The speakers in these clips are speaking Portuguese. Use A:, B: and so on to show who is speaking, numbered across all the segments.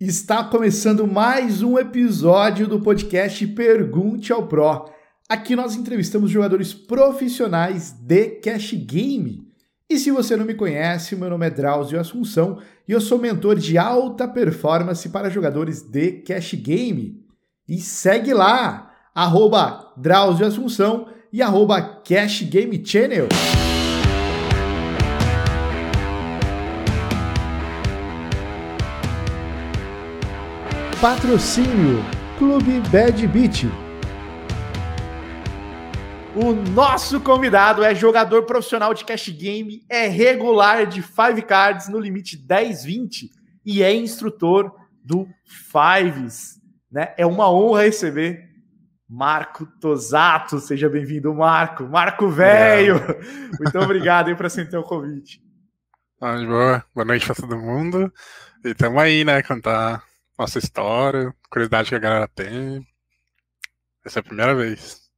A: Está começando mais um episódio do podcast Pergunte ao Pro. Aqui nós entrevistamos jogadores profissionais de cash game. E se você não me conhece, meu nome é Drauzio Assunção e eu sou mentor de alta performance para jogadores de cash game. E segue lá, arroba Drauzio Assunção e arroba Cash Game Channel. Patrocínio Clube Bad Beat. O nosso convidado é jogador profissional de cash game, é regular de Five Cards no limite 10-20 e é instrutor do Fives. Né? É uma honra receber Marco Tosato. Seja bem-vindo, Marco. Marco Velho. Muito obrigado aí por aceitar o convite.
B: Ah, boa. boa noite para todo mundo. E estamos aí, né? Contar nossa história, curiosidade que a galera tem. Essa é a primeira vez.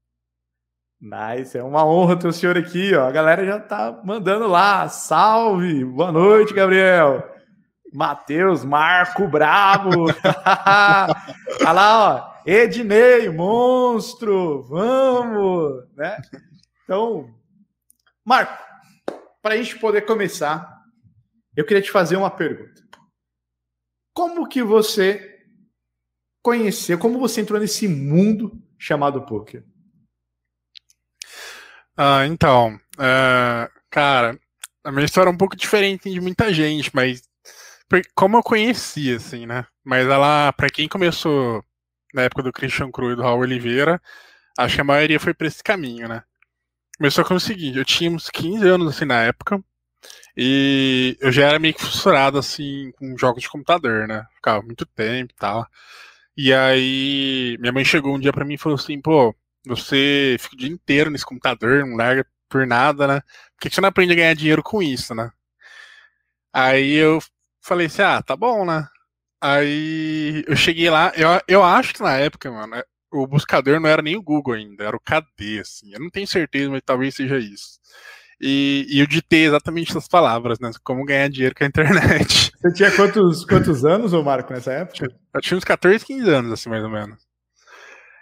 A: Nice, é uma honra ter o senhor aqui, ó. A galera já tá mandando lá. Salve! Boa noite, Gabriel. Matheus, Marco Brabo. Olha lá, ó. Ednei, monstro. Vamos, né? Então, Marco, para a gente poder começar, eu queria te fazer uma pergunta. Como que você conheceu, como você entrou nesse mundo chamado poker?
B: Ah, então, uh, cara, a minha história é um pouco diferente de muita gente, mas como eu conheci, assim, né? Mas ela, para quem começou na época do Christian Cru e do Raul Oliveira, acho que a maioria foi para esse caminho, né? Começou com o seguinte, eu tinha uns 15 anos, assim, na época, e eu já era meio que fissurado, assim, com jogos de computador, né? Ficava muito tempo e tal. E aí, minha mãe chegou um dia para mim e falou assim, pô, você fica o dia inteiro nesse computador, não larga por nada, né? Por que você não aprende a ganhar dinheiro com isso, né? Aí eu falei assim, ah, tá bom, né? Aí eu cheguei lá, eu, eu acho que na época, mano, o buscador não era nem o Google ainda, era o KD, assim. Eu não tenho certeza, mas talvez seja isso. E, e eu ditei exatamente essas palavras, né? Como ganhar dinheiro com a internet.
A: Você tinha quantos, quantos anos, ô Marco, nessa época?
B: Eu tinha uns 14, 15 anos, assim, mais ou menos.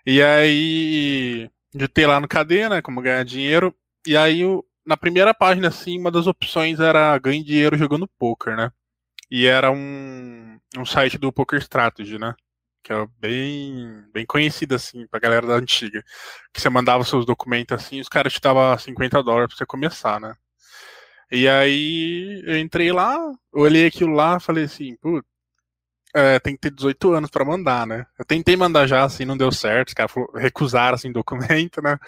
B: E aí, ditei lá no KD, né? Como ganhar dinheiro. E aí, na primeira página, assim, uma das opções era ganhar dinheiro jogando poker, né? E era um, um site do Poker Strategy, né? Que é bem, bem conhecido, assim, pra galera da antiga. Que você mandava seus documentos assim os caras te davam 50 dólares pra você começar, né? E aí eu entrei lá, olhei aquilo lá falei assim, putz, é, tem que ter 18 anos para mandar, né? Eu tentei mandar já, assim, não deu certo, os caras recusaram, assim, documento, né?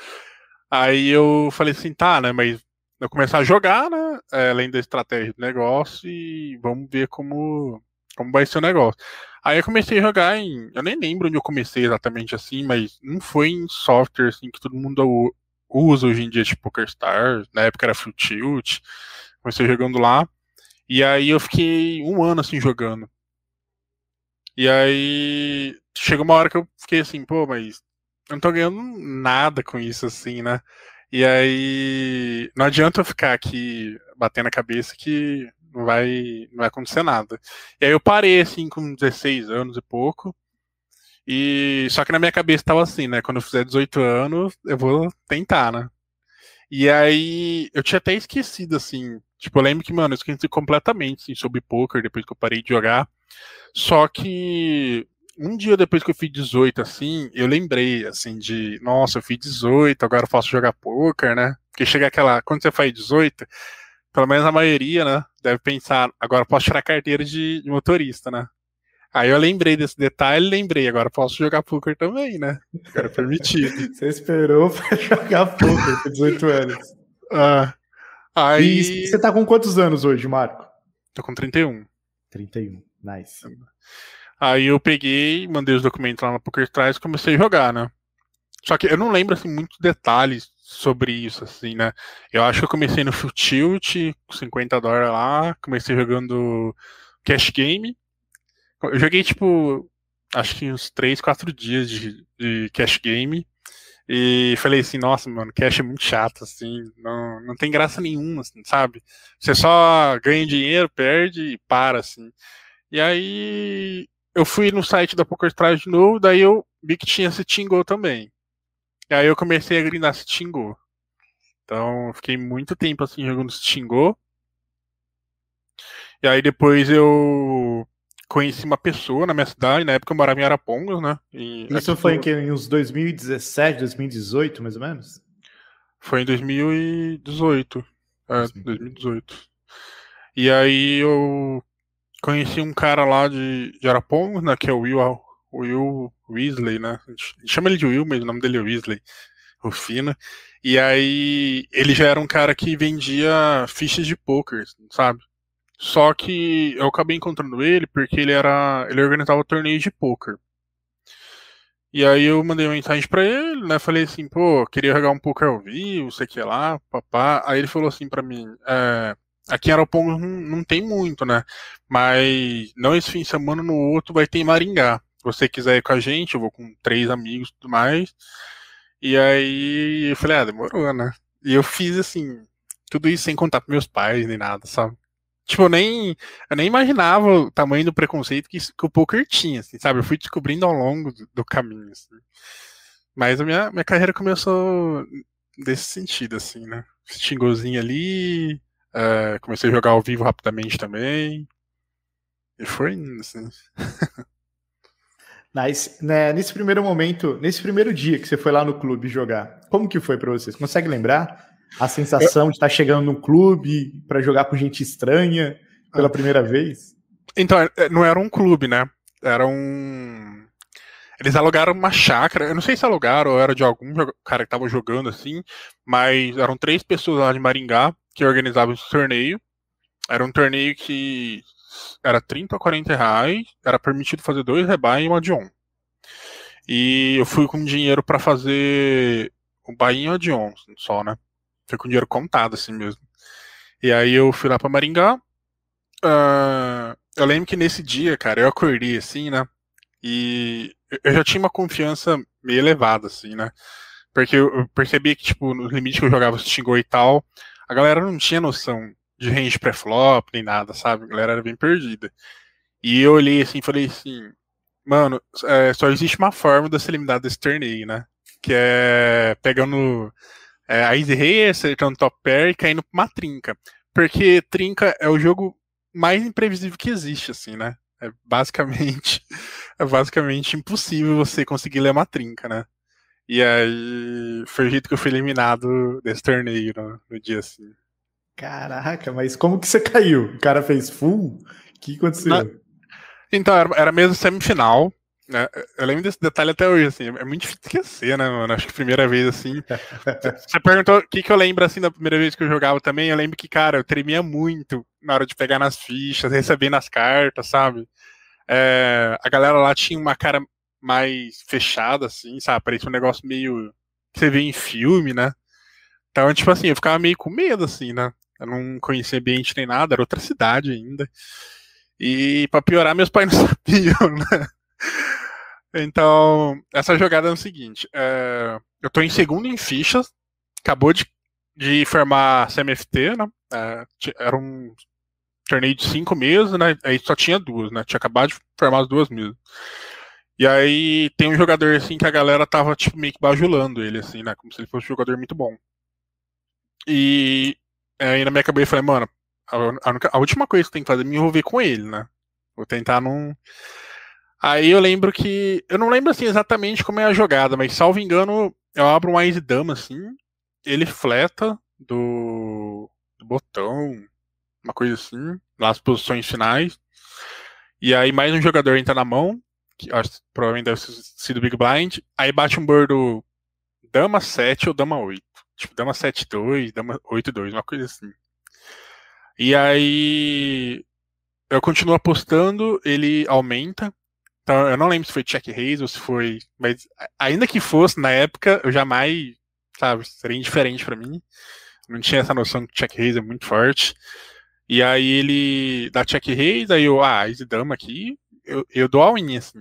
B: Aí eu falei assim, tá, né, mas eu começar a jogar, né? É, além da estratégia do negócio e vamos ver como, como vai ser o negócio. Aí eu comecei a jogar em. Eu nem lembro onde eu comecei exatamente assim, mas não foi em software assim que todo mundo usa hoje em dia, tipo PokerStars. Na época era Full Tilt. Comecei jogando lá. E aí eu fiquei um ano assim jogando. E aí chegou uma hora que eu fiquei assim, pô, mas eu não tô ganhando nada com isso assim, né? E aí não adianta eu ficar aqui batendo a cabeça que não vai, não vai acontecer nada. E aí eu parei assim com 16 anos e pouco. E só que na minha cabeça tava assim, né? Quando eu fizer 18 anos, eu vou tentar, né? E aí eu tinha até esquecido assim, tipo, eu lembro que, mano, eu esqueci completamente assim, sobre poker depois que eu parei de jogar. Só que um dia depois que eu fiz 18, assim, eu lembrei, assim, de, nossa, eu fiz 18, agora eu posso jogar poker, né? Porque chega aquela, quando você faz 18, pelo menos a maioria, né, deve pensar, agora posso tirar carteira de, de motorista, né? Aí eu lembrei desse detalhe, lembrei, agora posso jogar poker também, né? Agora é permitido.
A: Você esperou pra jogar poker com 18 anos.
B: Ah, aí...
A: E você tá com quantos anos hoje, Marco?
B: Tô com 31.
A: 31, nice.
B: Aí eu peguei, mandei os documentos lá na PokerStars e comecei a jogar, né? Só que eu não lembro, assim, muitos detalhes sobre isso, assim, né? Eu acho que eu comecei no Full Tilt, com 50 dólares lá, comecei jogando Cash Game. Eu joguei, tipo, acho que uns 3, 4 dias de, de Cash Game. E falei assim, nossa, mano, cash é muito chato, assim, não, não tem graça nenhuma, assim, sabe? Você só ganha dinheiro, perde e para, assim. E aí eu fui no site da PokerStars de novo, daí eu vi que tinha esse Tingo também. E aí eu comecei a grindar esse Tingo. Então, fiquei muito tempo assim jogando esse Tingo. E aí depois eu conheci uma pessoa na minha cidade, na época eu morava em Arapongas, né?
A: E Isso foi em, que, em uns 2017, 2018, mais ou menos?
B: Foi em 2018. É, 2018. E aí eu conheci um cara lá de, de Arapongas, né? Que é o Will, Will Weasley, né? A gente chama ele de Will, mas o nome dele é Weasley. Rufina. E aí ele já era um cara que vendia fichas de poker, sabe? Só que eu acabei encontrando ele porque ele era. ele organizava torneio de poker. E aí eu mandei uma mensagem para ele, né? Falei assim, pô, queria jogar um poker ao vivo, sei que lá, papá. Aí ele falou assim para mim, é, aqui em Araponga não, não tem muito, né? Mas não esse fim de semana, no outro vai ter em Maringá. Você quiser ir com a gente, eu vou com três amigos e tudo mais. E aí eu falei, ah, demorou, né? E eu fiz assim, tudo isso sem contar pros meus pais nem nada, sabe? Tipo, eu nem, eu nem imaginava o tamanho do preconceito que, que o poker tinha, assim, sabe? Eu fui descobrindo ao longo do, do caminho, assim. Mas a minha, minha carreira começou desse sentido, assim, né? Xingozinho ali, uh, comecei a jogar ao vivo rapidamente também. E foi indo, assim.
A: Nice. Né, nesse primeiro momento, nesse primeiro dia que você foi lá no clube jogar, como que foi para vocês? Consegue lembrar? a sensação de estar chegando num clube para jogar com gente estranha pela ah. primeira vez?
B: Então, é, não era um clube, né? Era um. Eles alugaram uma chácara. Eu não sei se alugaram ou era de algum cara que estava jogando assim, mas eram três pessoas lá de Maringá que organizavam esse torneio. Era um torneio que era 30 ou 40 reais, era permitido fazer dois rebai e uma de on. E eu fui com dinheiro para fazer o bainho de on só, né? Foi com dinheiro contado, assim mesmo. E aí eu fui lá pra Maringá. Uh, eu lembro que nesse dia, cara, eu acordei assim, né? E eu já tinha uma confiança meio elevada, assim, né? Porque eu percebi que, tipo, no limite que eu jogava Stingor e tal, a galera não tinha noção de range pré-flop nem nada, sabe? A galera era bem perdida. E eu olhei assim e falei assim, mano, é, só existe uma forma de se eliminar desse torneio, né? Que é pegando é, a Easy Rei acertando top pair e caindo pra uma trinca. Porque trinca é o jogo mais imprevisível que existe, assim, né? É basicamente, é basicamente impossível você conseguir ler uma trinca, né? E aí foi o jeito que eu fui eliminado desse torneio no, no dia assim.
A: Caraca, mas como que você caiu? O cara fez full? O que aconteceu? Na...
B: Então, era, era mesmo semifinal. Né? Eu lembro desse detalhe até hoje, assim, é muito difícil esquecer, né, mano? Acho que primeira vez, assim. Você perguntou o que, que eu lembro, assim, da primeira vez que eu jogava também. Eu lembro que, cara, eu tremia muito na hora de pegar nas fichas, receber nas cartas, sabe? É, a galera lá tinha uma cara mais fechada, assim, sabe? Parecia um negócio meio que você vê em filme, né? Então, tipo assim, eu ficava meio com medo, assim, né? Eu não conhecia ambiente nem nada, era outra cidade ainda. E pra piorar, meus pais não sabiam, né? Então, essa jogada é o seguinte: é, eu tô em segundo em fichas, acabou de, de formar CMFT, né? É, era um torneio de cinco meses, né? Aí só tinha duas, né? Tinha acabado de formar as duas mesas. E aí tem um jogador assim que a galera tava tipo meio que bajulando ele, assim, né? Como se ele fosse um jogador muito bom. E aí na minha cabeça eu falei, mano, a, a, última coisa que tem que fazer é me envolver com ele, né? Vou tentar não. Aí eu lembro que. Eu não lembro assim exatamente como é a jogada, mas salvo engano, eu abro um Ice Dama assim, ele fleta do, do botão, uma coisa assim, nas posições finais. E aí mais um jogador entra na mão, que acho, provavelmente deve ter sido Big Blind. Aí bate um bordo Dama 7 ou Dama 8. Tipo, Dama 7-2, Dama 8-2, uma coisa assim. E aí eu continuo apostando, ele aumenta. Então, eu não lembro se foi check raise ou se foi. Mas ainda que fosse, na época, eu jamais, sabe, seria indiferente para mim. Não tinha essa noção que check raise é muito forte. E aí ele dá check raise, aí eu, ah, easy dama aqui, eu, eu dou all-in, assim.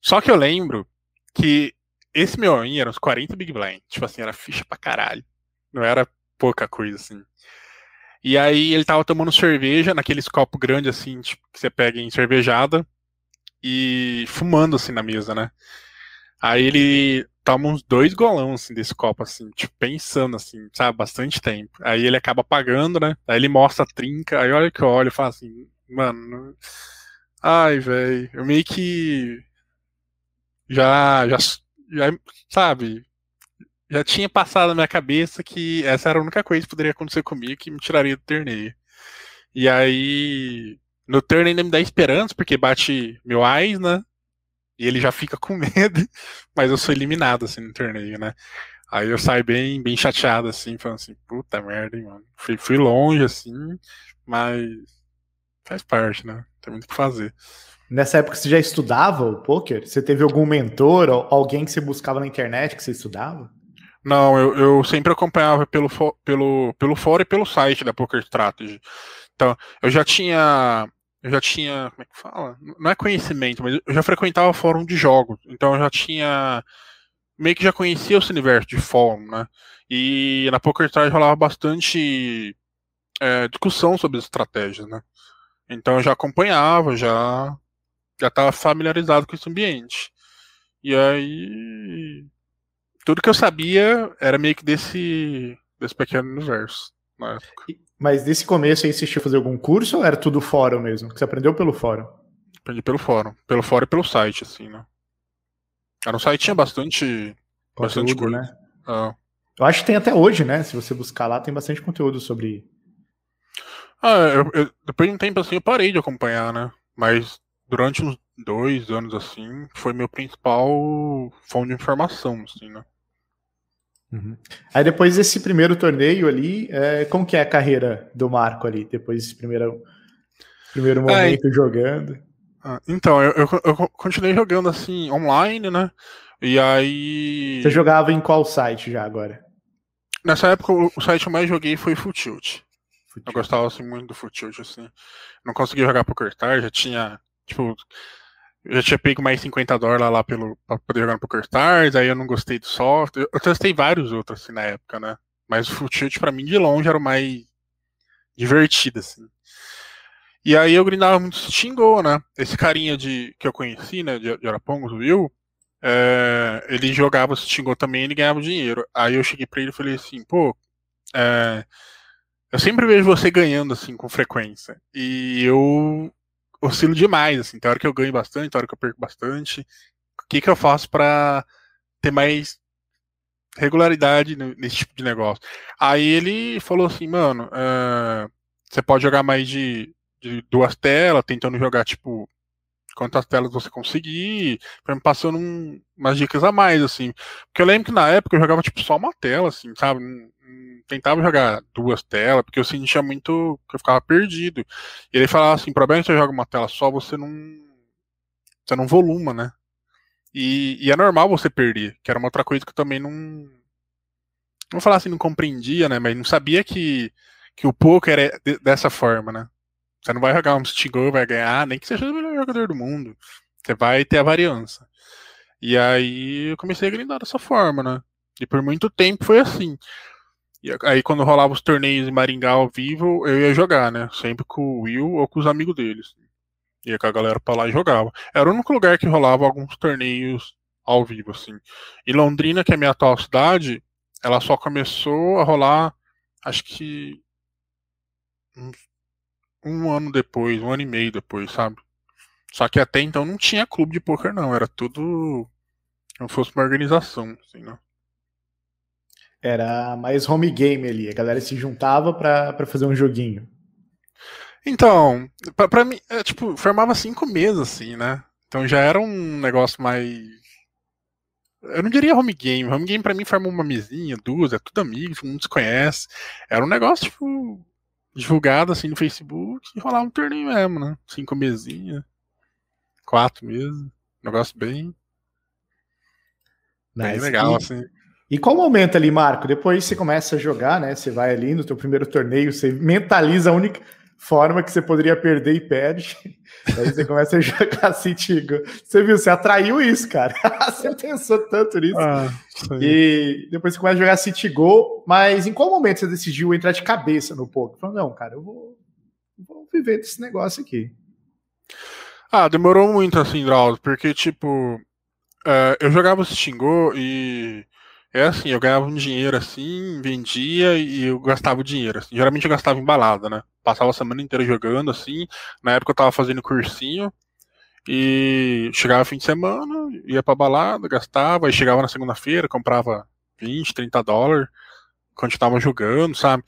B: Só que eu lembro que esse meu all-in era uns 40 big blind. Tipo assim, era ficha pra caralho. Não era pouca coisa, assim. E aí ele tava tomando cerveja naqueles copos grandes, assim, tipo, que você pega em cervejada. e fumando assim na mesa, né? Aí ele toma uns dois golão assim desse copo, assim, tipo, pensando assim, sabe, bastante tempo. Aí ele acaba apagando, né? Aí ele mostra a trinca, aí olha que eu olho e falo assim, mano. Ai, velho, eu meio que já, já, já, sabe, já tinha passado na minha cabeça que essa era a única coisa que poderia acontecer comigo que me tiraria do torneio. E aí, no turno ainda me dá esperança, porque bate meu Ais, né? E ele já fica com medo, mas eu sou eliminado, assim, no torneio, né? Aí eu saio bem, bem chateado, assim, falando assim, puta merda, hein, mano. Fui, fui longe, assim, mas faz parte, né? Tem muito o que fazer.
A: Nessa época você já estudava o poker? Você teve algum mentor, ou alguém que você buscava na internet que você estudava?
B: Não, eu, eu sempre acompanhava pelo, pelo, pelo fórum e pelo site da Poker Strategy. Então, eu já tinha. Eu já tinha. Como é que fala? Não é conhecimento, mas eu já frequentava fórum de jogos. Então eu já tinha. Meio que já conhecia esse universo de fórum, né? E na Poker Strategy rolava bastante é, discussão sobre as estratégias, né? Então eu já acompanhava, já já estava familiarizado com esse ambiente. E aí tudo que eu sabia era meio que desse, desse pequeno universo na época.
A: Mas desse começo aí você a fazer algum curso ou era tudo fórum mesmo? Que você aprendeu pelo fórum?
B: Aprendi pelo fórum. Pelo fórum e pelo site, assim, né? Era um site tinha bastante. Conteúdo, bastante coisa. né?
A: Ah. Eu acho que tem até hoje, né? Se você buscar lá, tem bastante conteúdo sobre.
B: Ah, eu, eu, depois de um tempo assim eu parei de acompanhar, né? Mas durante uns dois anos assim, foi meu principal fonte de informação, assim, né?
A: Uhum. Aí depois desse primeiro torneio ali, é, como que é a carreira do Marco ali, depois desse primeiro, primeiro momento é, jogando?
B: Ah, então, eu, eu, eu, continuei jogando assim, online, né? E aí...
A: Você jogava em qual site já agora?
B: Nessa época, o, site que eu mais joguei foi Futilt. Eu gostava assim, muito do Futilt, assim. Não conseguia jogar por cortar, já tinha Tipo, eu já tinha pego mais 50 dólares lá pelo, pra poder jogar no PokerStars, aí eu não gostei do software. Eu testei vários outros assim na época, né? Mas o Foot pra mim de longe era o mais divertido, assim. E aí eu grindava muito Stingol, né? Esse carinha de, que eu conheci, né, de, de Arapongos, o Will, é, ele jogava Stingol também ele ganhava dinheiro. Aí eu cheguei pra ele e falei assim, pô, é, eu sempre vejo você ganhando assim com frequência. E eu oscilo demais, assim. Tem hora que eu ganho bastante, tem hora que eu perco bastante. O que, que eu faço para ter mais regularidade nesse tipo de negócio? Aí ele falou assim, mano, uh, você pode jogar mais de, de duas telas, tentando jogar, tipo, quantas telas você conseguir, foi me passando um, umas dicas a mais, assim. Porque eu lembro que na época eu jogava, tipo, só uma tela, assim, sabe? Tentava jogar duas telas, porque eu sentia muito que eu ficava perdido. E ele falava assim, o problema é que você joga uma tela só, você não. Você não voluma, né? E, e, é normal você perder, que era uma outra coisa que eu também não. Não falar assim, não compreendia, né? Mas não sabia que, que o poker é de, dessa forma, né? Você não vai jogar um Stingol e vai ganhar, nem que seja o melhor jogador do mundo. Você vai ter a variância. E aí eu comecei a grindar dessa forma, né? E por muito tempo foi assim. E aí quando rolava os torneios em Maringá ao vivo, eu ia jogar, né? Sempre com o Will ou com os amigos deles. Ia com a galera pra lá e jogava. Era o único lugar que rolava alguns torneios ao vivo, assim. E Londrina, que é a minha atual cidade, ela só começou a rolar, acho que um, um ano depois, um ano e meio depois, sabe? Só que até então não tinha clube de poker, não. Era tudo como fosse uma organização, assim, né?
A: Era mais home game ali, a galera se juntava para fazer um joguinho.
B: Então, para mim, é, tipo, formava cinco meses, assim, né? Então já era um negócio mais. Eu não diria home game. Home game pra mim forma uma mesinha, duas, é tudo amigo, todo mundo se conhece. Era um negócio, tipo, divulgado assim no Facebook e rolava um torneio mesmo, né? Cinco mesinhas, quatro meses. Negócio bem. Nice. Bem legal, e, assim.
A: E qual momento ali, Marco? Depois você começa a jogar, né? Você vai ali no teu primeiro torneio, você mentaliza a única forma que você poderia perder e perde. Aí você começa a jogar Citigo. Você viu, você atraiu isso, cara. você pensou tanto nisso. Ah, e depois você começa a jogar Citigo, mas em qual momento você decidiu entrar de cabeça no poker? Falou, não, cara, eu vou, vou viver desse negócio aqui.
B: Ah, demorou muito assim, Drauzio, porque, tipo, uh, eu jogava o Xingô e é assim, eu ganhava um dinheiro assim, vendia e eu gastava o dinheiro. Assim. Geralmente eu gastava em balada, né? Passava a semana inteira jogando, assim. Na época eu tava fazendo cursinho. E chegava fim de semana, ia pra balada, gastava, aí chegava na segunda-feira, comprava 20, 30 dólares, continuava jogando, sabe?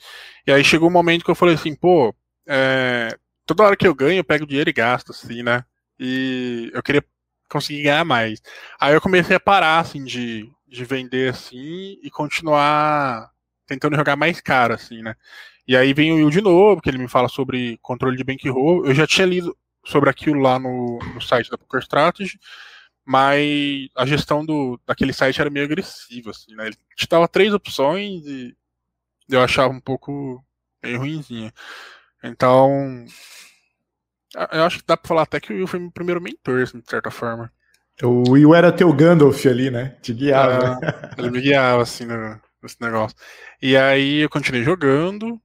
B: E aí chegou um momento que eu falei assim, pô, é, toda hora que eu ganho, eu pego dinheiro e gasto, assim, né? E eu queria conseguir ganhar mais. Aí eu comecei a parar, assim, de, de vender, assim, e continuar tentando jogar mais caro, assim, né? E aí vem o Will de novo, que ele me fala sobre controle de bankroll. Eu já tinha lido sobre aquilo lá no, no site da Poker Strategy, mas a gestão do, daquele site era meio agressiva, assim, né? Ele te dava três opções e eu achava um pouco meio ruimzinha. Então, eu acho que dá pra falar até que o Will foi meu primeiro mentor, assim, de certa forma.
A: O Will era teu Gandalf ali, né? Te guiava.
B: É, ele me guiava, assim, no, nesse negócio. E aí eu continuei jogando,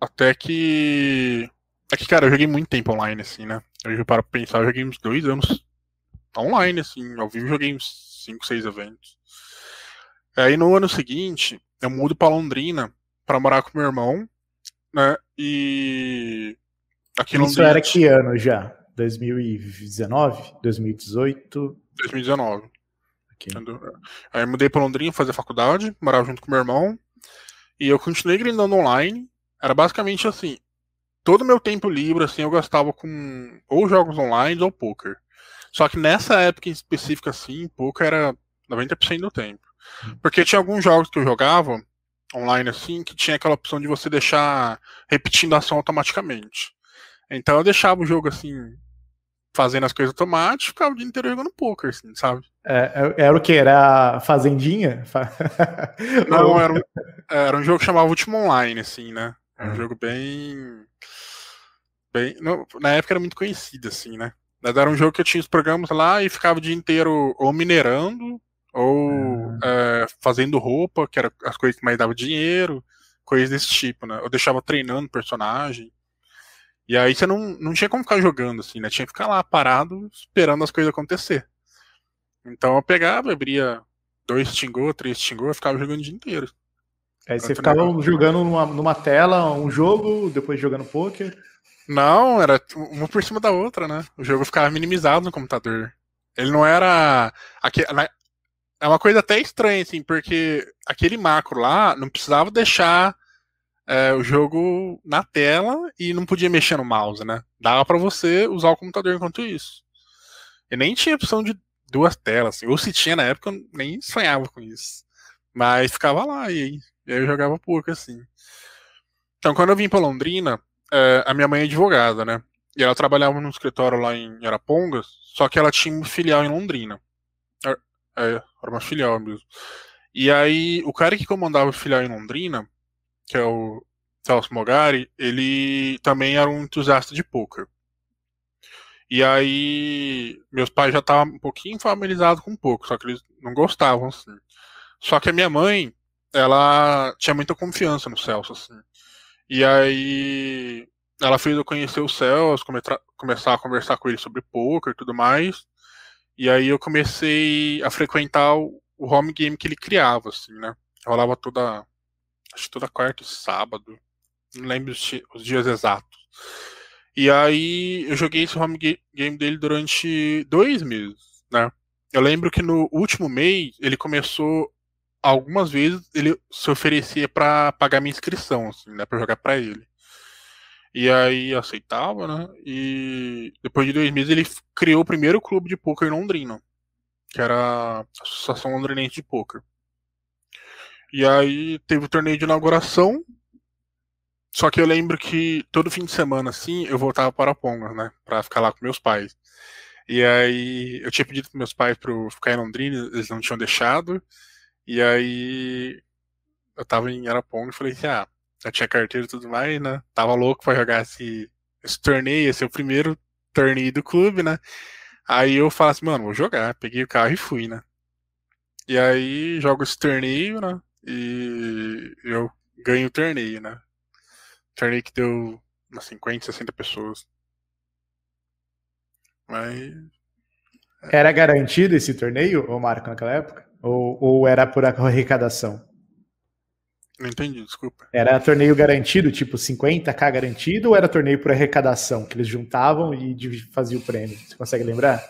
B: até que. É que, cara, eu joguei muito tempo online, assim, né? Eu paro pra pensar, eu joguei uns dois anos online, assim, ao vivo joguei uns 5, 6 eventos. Aí no ano seguinte, eu mudo pra Londrina para morar com meu irmão, né? E.
A: Aqui Isso Londrina, era que ano já? 2019? 2018?
B: 2019. Okay. Aí eu mudei pra Londrina fazer faculdade, morava junto com meu irmão. E eu continuei grindando online. Era basicamente assim. Todo meu tempo livre, assim, eu gastava com ou jogos online ou poker. Só que nessa época em específica, assim, poker era 90% do tempo. Hum. Porque tinha alguns jogos que eu jogava online, assim, que tinha aquela opção de você deixar repetindo a ação automaticamente. Então eu deixava o jogo assim, fazendo as coisas automáticas, ficava o dia inteiro jogando poker, assim, sabe?
A: É, é, era o que? Era Fazendinha?
B: Não, era um, era um jogo que chamava Último Online, assim, né? Era um uhum. jogo bem. bem na época era muito conhecido, assim, né? Mas era um jogo que eu tinha os programas lá e ficava o dia inteiro ou minerando, ou uhum. é, fazendo roupa, que era as coisas que mais davam dinheiro, coisas desse tipo, né? Eu deixava treinando personagem. E aí você não, não tinha como ficar jogando, assim, né? Tinha que ficar lá parado, esperando as coisas acontecer. Então eu pegava, abria dois Stingô, três Stingô, eu ficava jogando o dia inteiro.
A: Aí você ficava jogando numa, numa tela um jogo, depois jogando poker?
B: Não, era uma por cima da outra, né? O jogo ficava minimizado no computador. Ele não era. É uma coisa até estranha, assim, porque aquele macro lá não precisava deixar é, o jogo na tela e não podia mexer no mouse, né? Dava para você usar o computador enquanto isso. E nem tinha opção de duas telas, assim. ou se tinha na época, eu nem sonhava com isso. Mas ficava lá e, e aí eu jogava pouco, assim. Então, quando eu vim pra Londrina, é, a minha mãe é advogada, né? E ela trabalhava num escritório lá em Arapongas, só que ela tinha uma filial em Londrina. É, é era uma filial mesmo. E aí, o cara que comandava a filial em Londrina, que é o Celso Mogari, ele também era um entusiasta de poker. E aí, meus pais já estavam um pouquinho familiarizados com poker, só que eles não gostavam, assim. Só que a minha mãe, ela tinha muita confiança no Celso, assim. E aí, ela fez eu conhecer o Celso, começar a conversar com ele sobre poker e tudo mais. E aí eu comecei a frequentar o, o home game que ele criava, assim, né? Rolava toda acho que toda quarta e sábado, não lembro os, os dias exatos. E aí eu joguei esse home game dele durante dois meses, né? Eu lembro que no último mês ele começou algumas vezes ele se oferecia para pagar minha inscrição, assim, né, para jogar para ele. E aí aceitava, né? E depois de dois meses ele criou o primeiro clube de poker em Londrina, que era a Associação Londrinense de Poker. E aí teve o torneio de inauguração. Só que eu lembro que todo fim de semana, assim, eu voltava para Pongas, né? Pra ficar lá com meus pais. E aí eu tinha pedido para meus pais para ficar em Londrina, eles não tinham deixado. E aí eu tava em Araponga e falei assim, ah, já tinha carteira e tudo mais, né? Tava louco para jogar esse, esse torneio, esse é o primeiro torneio do clube, né? Aí eu falo assim, mano, vou jogar. Peguei o carro e fui, né? E aí jogo esse torneio, né? E eu ganho o torneio, né? Torneio que deu umas 50, 60 pessoas. Mas.
A: Era garantido esse torneio, ô Marco, naquela época? Ou, ou era por arrecadação?
B: Não entendi, desculpa.
A: Era torneio garantido, tipo 50k garantido, ou era torneio por arrecadação, que eles juntavam e faziam o prêmio? Você consegue lembrar?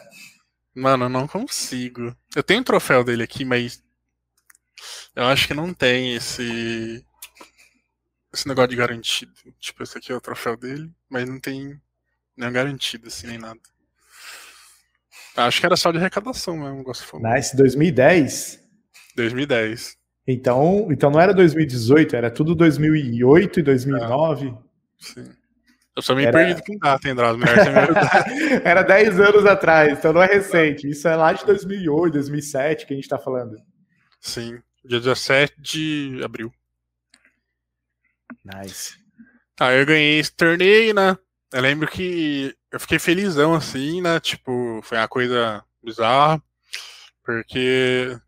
B: Mano, eu não consigo. Eu tenho um troféu dele aqui, mas eu acho que não tem esse esse negócio de garantido. Tipo, esse aqui é o troféu dele, mas não tem nem garantido assim nem nada. Acho que era só de arrecadação mesmo, gosto de
A: falar. Nice, 2010?
B: 2010.
A: Então, então não era 2018, era tudo 2008 e 2009. É,
B: sim. Eu sou meio
A: era...
B: perdido com data, hein, Drauzio?
A: Era 10 anos atrás, então não é recente. Isso é lá de 2008, 2007 que a gente tá falando.
B: Sim, dia 17 de abril.
A: Nice.
B: Tá, eu ganhei esse torneio, né? Eu lembro que eu fiquei felizão, assim, né? Tipo, foi uma coisa bizarra, porque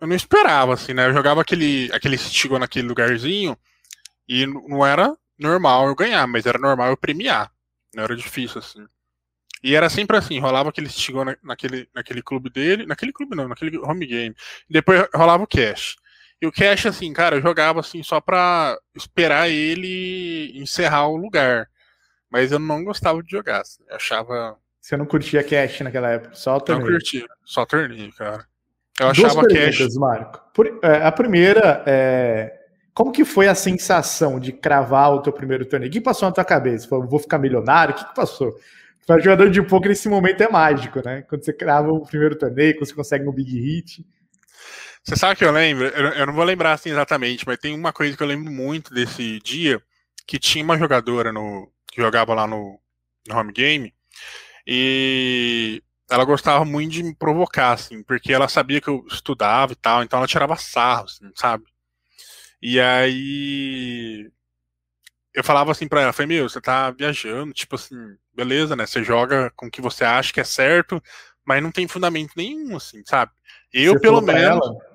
B: eu não esperava, assim, né? Eu jogava aquele, aquele Stigo naquele lugarzinho e não era normal eu ganhar, mas era normal eu premiar. Não era difícil, assim. E era sempre assim, rolava aquele Stigo naquele, naquele clube dele, naquele clube não, naquele home game. Depois rolava o cash. E o cash, assim, cara, eu jogava assim só pra esperar ele encerrar o lugar. Mas eu não gostava de jogar. Assim. Eu achava.
A: Você não curtia cash naquela época? Só torneio?
B: Não curtia, só torneio, cara.
A: Eu Duas achava cash. Marco. Por, é, a primeira é. Como que foi a sensação de cravar o teu primeiro torneio? O que passou na tua cabeça? Foi, vou ficar milionário? O que, que passou? Para jogador de poker, esse momento é mágico, né? Quando você crava o primeiro torneio, quando você consegue um big hit.
B: Você sabe que eu lembro? Eu não vou lembrar assim exatamente, mas tem uma coisa que eu lembro muito desse dia, que tinha uma jogadora no que jogava lá no, no home game e ela gostava muito de me provocar, assim, porque ela sabia que eu estudava e tal, então ela tirava sarro, assim, sabe? E aí eu falava assim pra ela, falei, meu, você tá viajando, tipo assim, beleza, né? Você joga com o que você acha que é certo, mas não tem fundamento nenhum, assim, sabe? Eu, você pelo menos. Ela?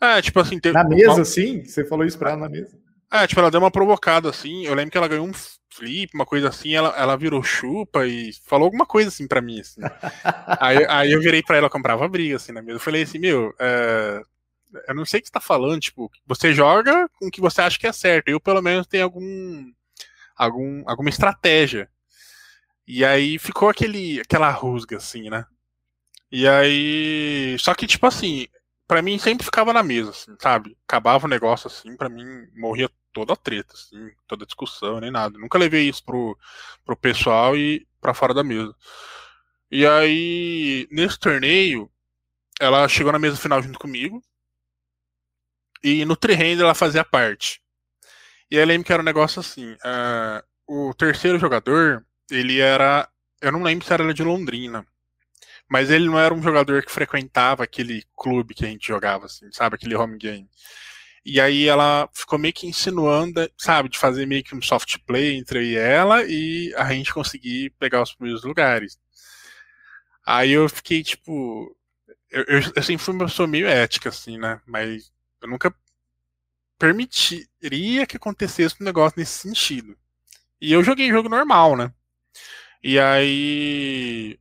B: É, tipo assim.
A: Teve... Na mesa, uma... sim? Você falou isso pra ela na mesa?
B: É, tipo, ela deu uma provocada, assim. Eu lembro que ela ganhou um flip, uma coisa assim. Ela, ela virou chupa e falou alguma coisa assim pra mim, assim. aí, aí eu virei pra ela, comprava briga, assim, na mesa. Eu falei assim, meu, é... eu não sei o que você tá falando, tipo, você joga com o que você acha que é certo. Eu, pelo menos, tenho algum. algum alguma estratégia. E aí ficou aquele, aquela rusga, assim, né? E aí. Só que, tipo assim, para mim sempre ficava na mesa, assim, sabe? Acabava o negócio assim, para mim morria toda a treta, assim, toda a discussão, nem nada. Nunca levei isso pro, pro pessoal e para fora da mesa. E aí, nesse torneio, ela chegou na mesa final junto comigo. E no trihand ela fazia parte. E eu lembro que era um negócio assim: uh, o terceiro jogador, ele era. Eu não lembro se era de Londrina. Mas ele não era um jogador que frequentava aquele clube que a gente jogava, assim, sabe? Aquele home game. E aí ela ficou meio que insinuando, sabe, de fazer meio que um soft play entre ela e a gente conseguir pegar os primeiros lugares. Aí eu fiquei tipo. Eu, eu, eu sempre fui uma pessoa meio ética, assim, né? Mas eu nunca permitiria que acontecesse um negócio nesse sentido. E eu joguei jogo normal, né? E aí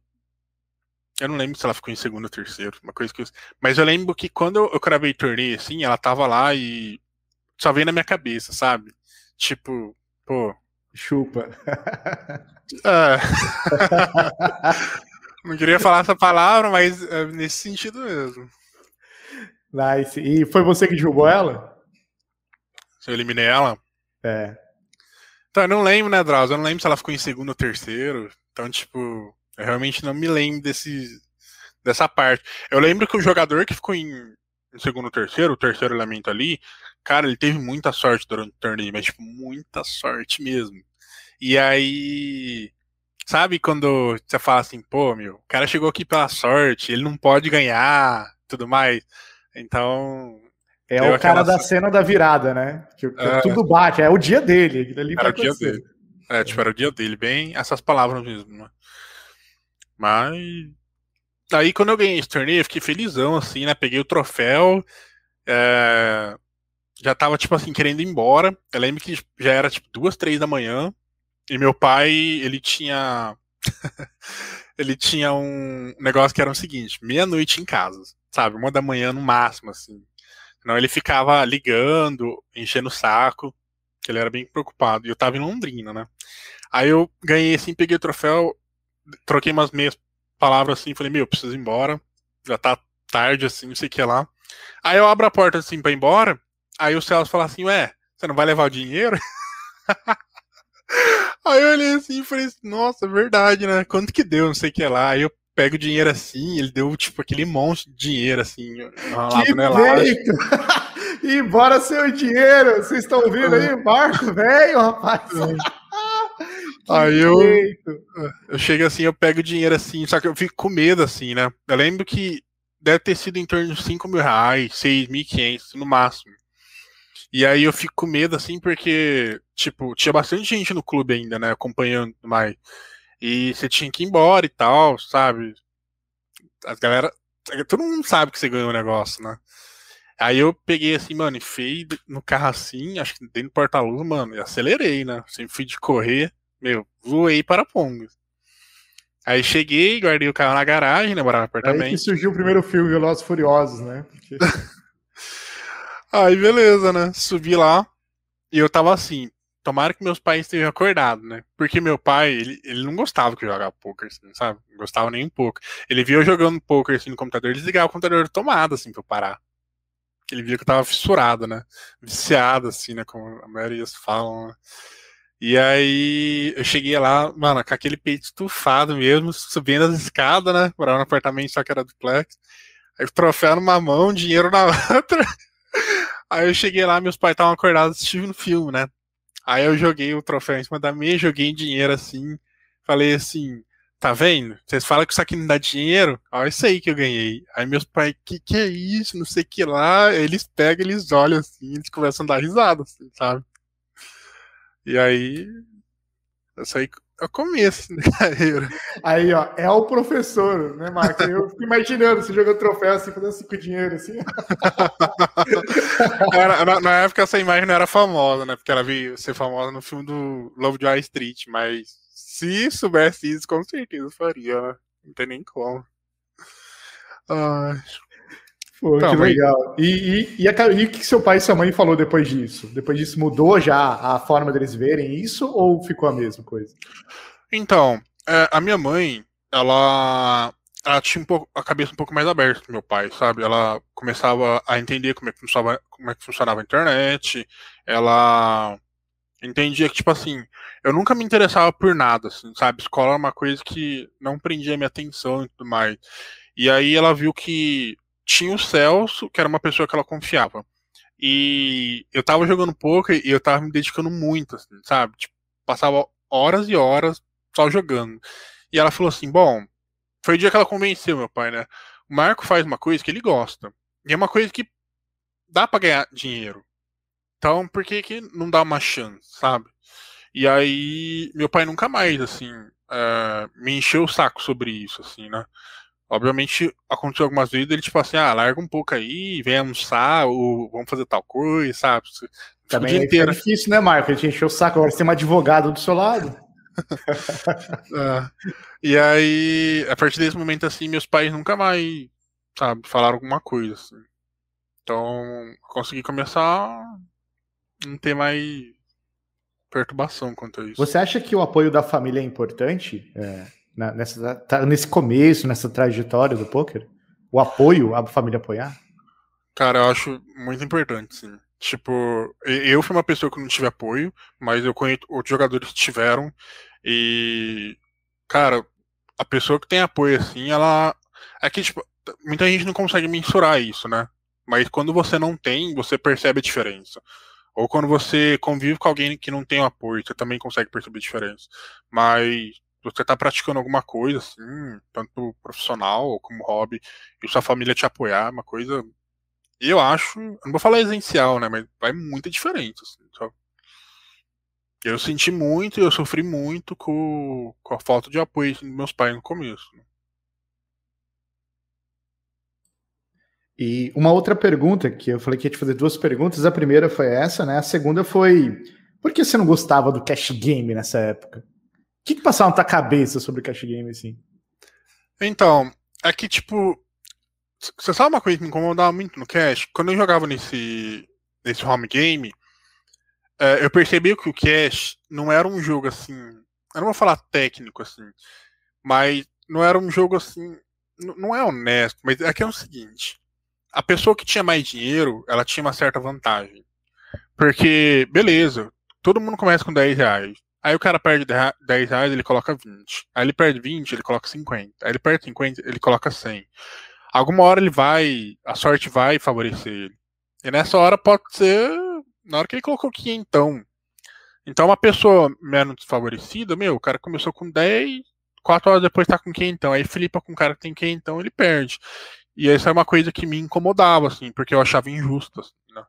B: eu não lembro se ela ficou em segundo ou terceiro, uma coisa que eu... Mas eu lembro que quando eu, eu cravei torneio, assim, ela tava lá e só veio na minha cabeça, sabe? Tipo, pô.
A: Chupa.
B: É. não queria falar essa palavra, mas é nesse sentido mesmo.
A: Nice. E foi você que derrubou ela?
B: Eu eliminei ela?
A: É.
B: Então, eu não lembro, né, Drauzio? Eu não lembro se ela ficou em segundo ou terceiro. Então, tipo, eu realmente não me lembro desse, dessa parte. Eu lembro que o jogador que ficou em, em segundo ou terceiro, o terceiro elemento ali, cara, ele teve muita sorte durante o torneio, mas tipo, muita sorte mesmo. E aí, sabe quando você fala assim, pô, meu, o cara chegou aqui pela sorte, ele não pode ganhar, tudo mais. Então.
A: É o cara da cena da virada, né? Que, que é, tudo bate, é o dia dele.
B: Era o dia dele. É, tipo, era o dia dele, bem essas palavras mesmo, né? Mas. Aí quando eu ganhei esse torneio, eu fiquei felizão, assim, né? Peguei o troféu. É... Já tava, tipo assim, querendo ir embora. Eu lembro que já era, tipo, duas, três da manhã. E meu pai, ele tinha. ele tinha um negócio que era o seguinte: meia-noite em casa, sabe? Uma da manhã no máximo, assim. Não, ele ficava ligando, enchendo o saco, que ele era bem preocupado. E eu tava em Londrina, né? Aí eu ganhei assim, peguei o troféu, troquei umas meias palavras assim, falei, meu, preciso ir embora. Já tá tarde, assim, não sei o que lá. Aí eu abro a porta assim pra ir embora. Aí o Celso fala assim, ué, você não vai levar o dinheiro? Aí eu olhei assim e falei, nossa, é verdade, né? Quanto que deu, não sei o que lá. Aí eu pego o dinheiro assim, ele deu tipo aquele monte de dinheiro assim,
A: que jeito! e bora seu dinheiro! Vocês estão ouvindo aí? Marco, velho, rapaz!
B: aí eu, eu chego assim, eu pego o dinheiro assim, só que eu fico com medo assim, né? Eu lembro que deve ter sido em torno de 5 mil reais, 6.500 no máximo. E aí eu fico com medo, assim, porque, tipo, tinha bastante gente no clube ainda, né, acompanhando mais. E você tinha que ir embora e tal, sabe? A galera. Todo mundo sabe que você ganhou o negócio, né? Aí eu peguei assim, mano, e fei no carro assim, acho que dentro do porta-luz, mano, e acelerei, né? Sempre fui de correr, meu, voei para Pongo. Aí cheguei, guardei o carro na garagem, né? Morava no apartamento. Aí que
A: surgiu o primeiro filme, Velozes Furiosos, né? Porque...
B: Aí beleza, né? Subi lá e eu tava assim. Tomara que meus pais estejam acordados, né? Porque meu pai, ele, ele não gostava que eu jogava poker, assim, sabe? Não gostava nem um pouco. Ele via eu jogando poker assim no computador, ele desligava o computador tomado, assim, pra eu parar. Ele via que eu tava fissurado, né? Viciado, assim, né? Como a maioria falam, né? E aí eu cheguei lá, mano, com aquele peito estufado mesmo, subindo as escadas, né? Morava no apartamento só que era duplex. Aí troféu numa mão, dinheiro na outra. Aí eu cheguei lá, meus pais estavam acordados assistindo filme, né? Aí eu joguei o troféu em cima da mesa, joguei dinheiro assim, falei assim, tá vendo? Vocês falam que isso aqui não dá dinheiro? Olha isso aí que eu ganhei. Aí meus pais, que que é isso? Não sei que lá. Eles pegam, eles olham assim, eles começam a dar risada, assim, sabe? E aí, eu saí é o começo da carreira.
A: Aí, ó, é o professor, né, Marcos? Eu fico imaginando você jogando troféu assim, fazendo com dinheiro, assim.
B: Era, na, na, época essa imagem não era famosa, né? Porque ela veio ser famosa no filme do Love Street, mas se soubesse isso, com certeza faria, né? Não tem nem como.
A: Ai. Pô, que legal. E, e, e, a, e, o que seu pai e sua mãe falou depois disso? Depois disso mudou já a forma deles verem isso ou ficou a mesma coisa?
B: Então, é, a minha mãe, ela, ela tinha um pouco, a cabeça um pouco mais aberta do meu pai, sabe? Ela começava a entender como é que funcionava, como é que funcionava a internet. Ela entendia que, tipo assim, eu nunca me interessava por nada, assim, sabe? Escola era uma coisa que não prendia minha atenção e tudo mais. E aí ela viu que tinha o Celso, que era uma pessoa que ela confiava. E eu tava jogando poker e eu tava me dedicando muito, assim, sabe? Tipo, passava horas e horas só jogando. E ela falou assim: bom, foi o dia que ela convenceu meu pai, né? O Marco faz uma coisa que ele gosta. E é uma coisa que dá para ganhar dinheiro. Então, por que, que não dá uma chance, sabe? E aí, meu pai nunca mais, assim, uh, me encheu o saco sobre isso, assim, né? Obviamente, aconteceu algumas vezes ele, tipo assim, ah, larga um pouco aí, vem almoçar, ou vamos fazer tal coisa, sabe?
A: Também é inteiro. difícil, né, Marco? A gente encheu o saco, agora você tem um advogado do seu lado.
B: é. E aí, a partir desse momento, assim, meus pais nunca mais, sabe, falaram alguma coisa, assim. Então, consegui começar a não ter mais perturbação quanto a isso.
A: Você acha que o apoio da família é importante? É na, nessa, tá nesse começo, nessa trajetória do poker? O apoio, a família apoiar?
B: Cara, eu acho muito importante, sim. Tipo, eu fui uma pessoa que não tive apoio, mas eu conheço outros jogadores que tiveram. E, cara, a pessoa que tem apoio assim, ela. É que, tipo, muita gente não consegue mensurar isso, né? Mas quando você não tem, você percebe a diferença. Ou quando você convive com alguém que não tem apoio, você também consegue perceber a diferença. Mas você está praticando alguma coisa, assim, tanto profissional como hobby, e sua família te apoiar, uma coisa. Eu acho, não vou falar essencial, né? Mas vai muita diferença, assim, sabe? Eu senti muito, eu sofri muito com, com a falta de apoio assim, dos meus pais no começo. Né?
A: E uma outra pergunta, que eu falei que ia te fazer duas perguntas. A primeira foi essa, né? A segunda foi: por que você não gostava do cash game nessa época? Que, que passava na tua cabeça sobre cash game, assim?
B: Então, é que, tipo, você sabe uma coisa que me incomodava muito no Cash? Quando eu jogava nesse, nesse home game, é, eu percebi que o Cash não era um jogo assim. Eu não vou falar técnico, assim, mas não era um jogo assim. Não é honesto, mas é que é o seguinte: a pessoa que tinha mais dinheiro, ela tinha uma certa vantagem. Porque, beleza, todo mundo começa com 10 reais. Aí o cara perde 10 reais, ele coloca 20. Aí ele perde 20, ele coloca 50. Aí ele perde 50, ele coloca 100. Alguma hora ele vai, a sorte vai favorecer ele. E nessa hora pode ser na hora que ele colocou 500. Então uma pessoa menos desfavorecida, meu, o cara começou com 10, 4 horas depois tá com 500. Aí flipa com o cara que tem 500, ele perde. E essa é uma coisa que me incomodava, assim, porque eu achava injusto, assim, né?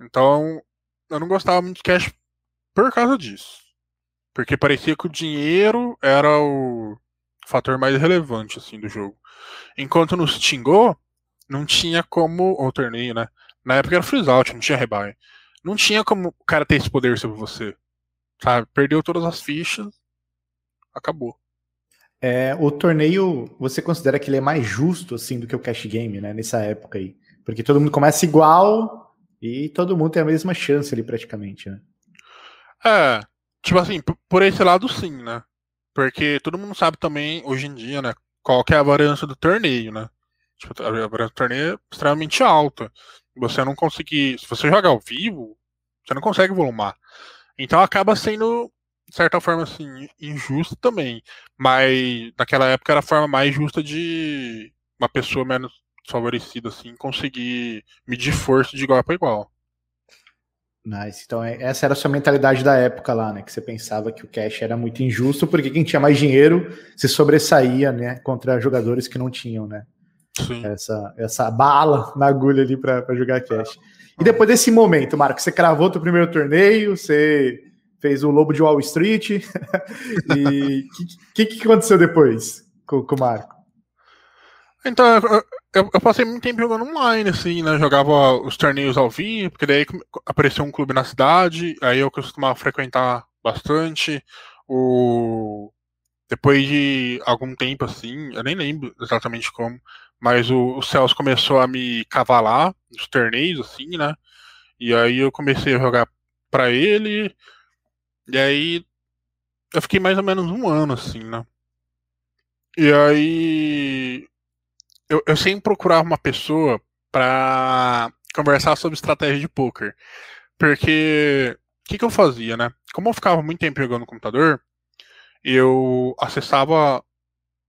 B: Então, eu não gostava muito de cash por causa disso. Porque parecia que o dinheiro era o fator mais relevante, assim, do jogo. Enquanto no Stingô, não tinha como. Ou torneio, né? Na época era freeze out, não tinha rebuy. Não tinha como o cara ter esse poder sobre você. Sabe? Perdeu todas as fichas, acabou.
A: É, o torneio, você considera que ele é mais justo assim do que o cash game, né? Nessa época aí, porque todo mundo começa igual e todo mundo tem a mesma chance ali praticamente, né?
B: É, tipo assim, por esse lado sim, né? Porque todo mundo sabe também hoje em dia, né? Qual que é a variância do torneio, né? Tipo, a variância do torneio é extremamente alta. Você não conseguir, se você jogar ao vivo, você não consegue volumar. Então acaba sendo de certa forma, assim, injusto também. Mas naquela época era a forma mais justa de uma pessoa menos favorecida, assim, conseguir medir força de igual para igual.
A: Nice. Então, é, essa era a sua mentalidade da época lá, né? Que você pensava que o cash era muito injusto, porque quem tinha mais dinheiro se sobressaía, né? Contra jogadores que não tinham, né? Sim. Essa, essa bala na agulha ali para jogar cash. E depois desse momento, Marco, você cravou o primeiro torneio, você fez o Lobo de Wall Street. e o que, que, que, aconteceu depois com, com o Marco?
B: Então, eu, eu, passei muito tempo jogando online, assim, né? Jogava os torneios ao vivo, porque daí apareceu um clube na cidade, aí eu costumava frequentar bastante. O... Depois de algum tempo, assim, eu nem lembro exatamente como, mas o, o Celso começou a me cavalar nos torneios, assim, né? E aí eu comecei a jogar para ele, e aí eu fiquei mais ou menos um ano assim, né? E aí eu, eu sempre procurava uma pessoa para conversar sobre estratégia de poker. Porque o que, que eu fazia, né? Como eu ficava muito tempo jogando no computador, eu acessava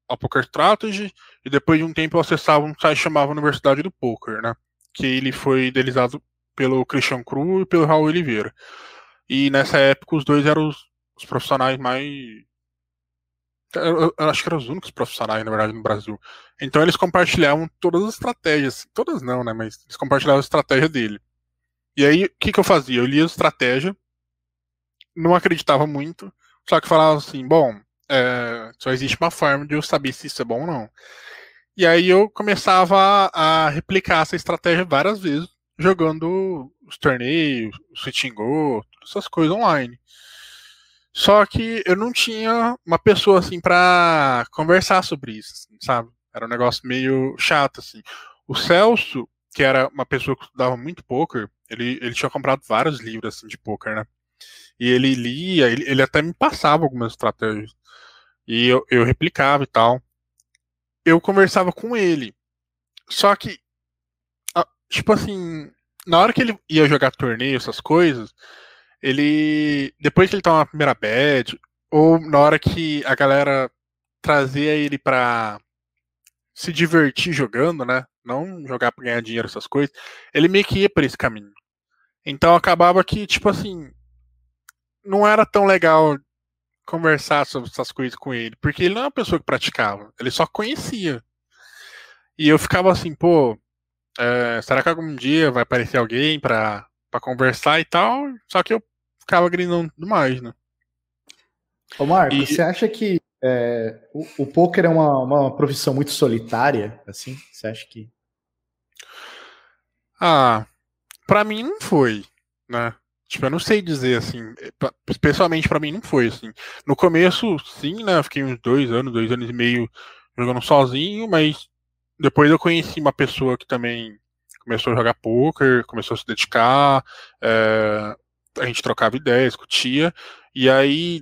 B: a Poker Strategy e depois de um tempo eu acessava um site chamado Universidade do Poker, né? Que ele foi idealizado pelo Christian Cru e pelo Raul Oliveira. E nessa época os dois eram os, os profissionais mais. Eu, eu, acho que eram os únicos profissionais, na verdade, no Brasil. Então eles compartilhavam todas as estratégias. Todas não, né? Mas eles compartilhavam a estratégia dele. E aí, o que, que eu fazia? Eu lia a estratégia, não acreditava muito, só que falava assim: bom, é, só existe uma forma de eu saber se isso é bom ou não. E aí eu começava a, replicar essa estratégia várias vezes, jogando os torneios, o Switching Go, essas coisas online. Só que eu não tinha uma pessoa assim para conversar sobre isso, sabe? Era um negócio meio chato assim. O Celso, que era uma pessoa que estudava muito poker, ele, ele tinha comprado vários livros assim de poker, né? E ele lia, ele, ele até me passava algumas estratégias. E eu, eu replicava e tal. Eu conversava com ele. Só que, tipo assim, na hora que ele ia jogar torneio, essas coisas, ele. Depois que ele tava na primeira bad, ou na hora que a galera trazia ele pra se divertir jogando, né? Não jogar pra ganhar dinheiro, essas coisas, ele meio que ia por esse caminho. Então acabava que, tipo assim, não era tão legal conversar sobre essas coisas com ele, porque ele não é uma pessoa que praticava, ele só conhecia. E eu ficava assim, pô, é, será que algum dia vai aparecer alguém pra, pra conversar e tal? Só que eu ficava gritando demais, né?
A: Ô Marco, e... você acha que é, o, o poker é uma, uma profissão muito solitária, assim? Você acha que...
B: Ah, pra mim não foi, né? Tipo, eu não sei dizer, assim, especialmente para mim não foi, assim. No começo, sim, né, fiquei uns dois anos, dois anos e meio jogando sozinho, mas depois eu conheci uma pessoa que também começou a jogar poker, começou a se dedicar, é, a gente trocava ideias, discutia, e aí,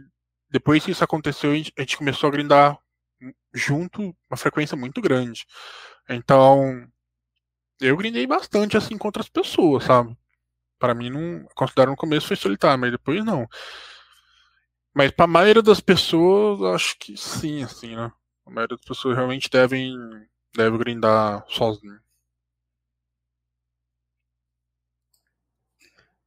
B: depois que isso aconteceu, a gente, começou a grindar junto uma frequência muito grande. Então, eu grindei bastante assim com outras pessoas, sabe? Para mim, não considero no começo foi solitário, mas depois não. Mas para a maioria das pessoas, acho que sim, assim, né? A maioria das pessoas realmente devem, deve grindar sozinho.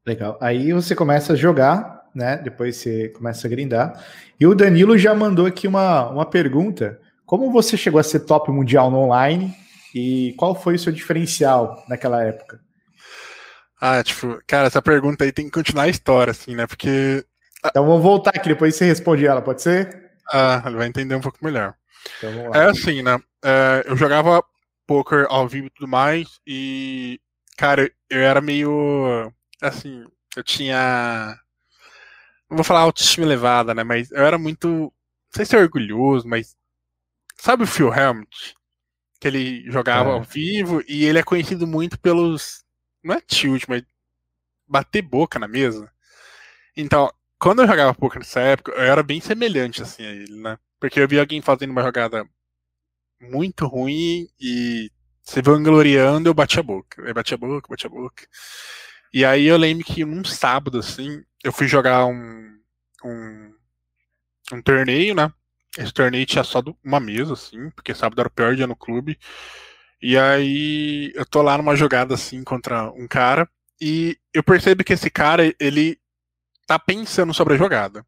A: Legal. Aí você começa a jogar, né? Depois você começa a grindar. E o Danilo já mandou aqui uma, uma pergunta. Como você chegou a ser top mundial no online e qual foi o seu diferencial naquela época?
B: Ah, tipo, cara, essa pergunta aí tem que continuar a história, assim, né? Porque.
A: Então vamos voltar aqui, depois você responde ela, pode ser?
B: Ah, ele vai entender um pouco melhor. Então, é assim, né? É, eu jogava poker ao vivo e tudo mais, e, cara, eu era meio. Assim, eu tinha. Não vou falar autoestima elevada, né? Mas eu era muito. Não sei se é orgulhoso, mas. Sabe o Phil Helmut? que ele jogava é. ao vivo e ele é conhecido muito pelos. Não é tilt, mas bater boca na mesa. Então, quando eu jogava poker nessa época, eu era bem semelhante assim a ele, né? Porque eu vi alguém fazendo uma jogada muito ruim e se vangloriando, eu bati a boca. Eu bati a boca, bati a boca. E aí eu lembro que num sábado, assim, eu fui jogar um, um, um torneio, né? Esse torneio tinha só uma mesa, assim, porque sábado era o pior dia no clube. E aí eu tô lá numa jogada assim contra um cara e eu percebo que esse cara, ele tá pensando sobre a jogada.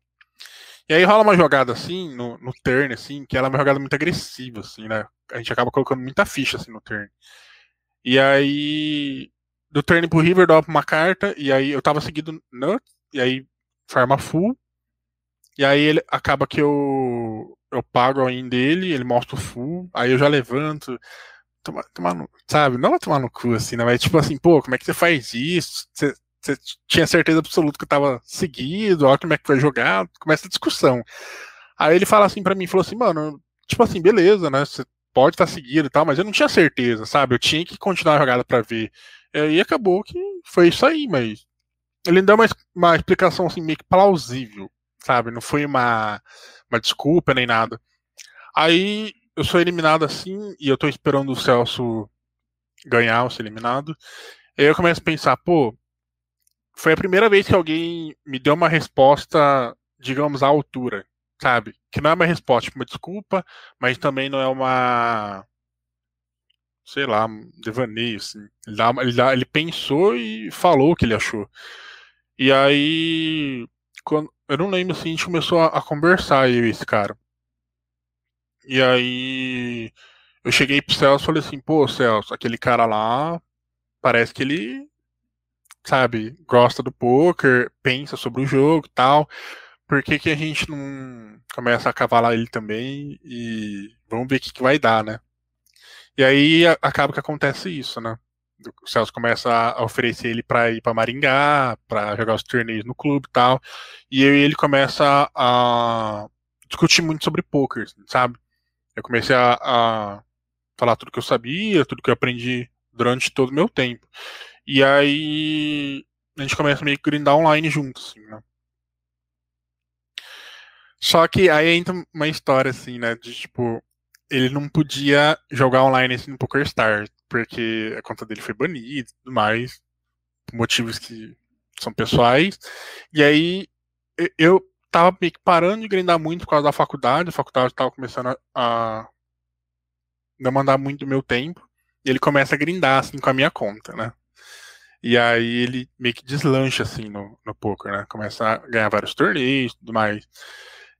B: E aí rola uma jogada assim, no, no turn, assim, que ela é uma jogada muito agressiva, assim, né? A gente acaba colocando muita ficha assim no turn. E aí, do turn pro river, dá uma carta, e aí eu tava seguindo nut, e aí farma full, e aí ele acaba que eu, eu pago a in dele, ele mostra o full, aí eu já levanto. Toma, toma no, sabe? Não vai tomar no cu assim, né? Mas tipo assim, pô, como é que você faz isso? Você, você tinha certeza absoluta que eu tava seguido, olha como é que foi jogado, começa a discussão. Aí ele fala assim para mim, falou assim, mano, tipo assim, beleza, né? Você pode estar tá seguido e tal, mas eu não tinha certeza, sabe? Eu tinha que continuar a jogada para ver. E aí acabou que foi isso aí, mas ele deu uma, uma explicação assim meio que plausível sabe? Não foi uma, uma desculpa nem nada. Aí eu sou eliminado assim e eu tô esperando o Celso ganhar ou ser eliminado. Aí eu começo a pensar, pô, foi a primeira vez que alguém me deu uma resposta, digamos, à altura, sabe? Que não é uma resposta, tipo, uma desculpa, mas também não é uma. Sei lá, devaneio, assim. Ele, dá, ele, dá, ele pensou e falou o que ele achou. E aí, quando, eu não lembro assim, a gente começou a, a conversar, eu e esse cara. E aí eu cheguei pro Celso e falei assim, pô, Celso, aquele cara lá parece que ele, sabe, gosta do poker, pensa sobre o jogo e tal. Por que, que a gente não começa a cavalar ele também e vamos ver o que, que vai dar, né? E aí acaba que acontece isso, né? o Celso começa a oferecer ele para ir para Maringá, para jogar os torneios no clube e tal. E e ele começa a discutir muito sobre poker, sabe? Eu comecei a, a, falar tudo que eu sabia, tudo que eu aprendi durante todo o meu tempo. E aí a gente começa meio que grindar online juntos, assim, né? Só que aí entra uma história assim, né? De tipo, ele não podia jogar online assim no PokerStars porque a conta dele foi banida e tudo mais, por motivos que são pessoais. E aí eu tava meio que parando de grindar muito por causa da faculdade, a faculdade tava começando a, demandar muito do meu tempo, e ele começa a grindar assim com a minha conta, né? E aí ele meio que deslancha assim no, no poker, né? Começa a ganhar vários torneios e tudo mais.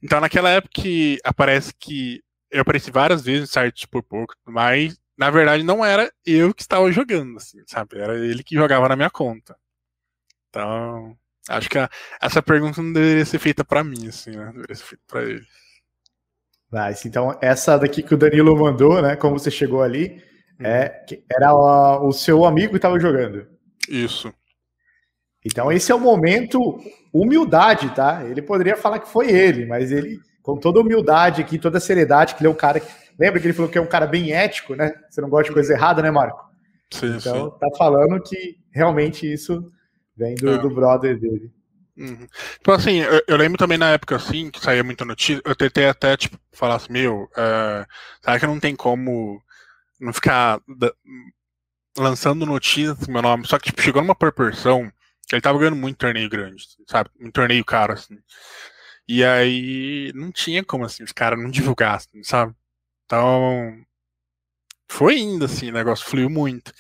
B: Então naquela época que aparece que eu apareci várias vezes em sites por poker, mas na verdade, não era eu que estava jogando, assim, sabe? Era ele que jogava na minha conta. Então, acho que a, essa pergunta não deveria ser feita para mim, assim, né? Deveria ser feita para ele.
A: Nice. Então, essa daqui que o Danilo mandou, né? Como você chegou ali, uhum. é, era o, o seu amigo que estava jogando.
B: Isso.
A: Então, esse é o momento humildade, tá? Ele poderia falar que foi ele, mas ele, com toda humildade aqui, toda seriedade, que ele é o cara Lembra que ele falou que é um cara bem ético, né? Você não gosta de coisa errada, né, Marco? Sim, então, sim. tá falando que realmente isso vem do, é. do brother dele.
B: Uhum. Então, assim, eu, eu, lembro também na época, assim, que saía muita notícia, eu tentei até, tipo, falar assim, meu, uh, será que não tem como não ficar da, lançando notícias com meu nome? Só que, tipo, chegou numa proporção que ele tava ganhando muito torneio grande, sabe? Um torneio caro, assim. E aí não tinha como, assim, os caras não divulgassem, sabe? Então, foi indo, assim, o negócio fluiu muito.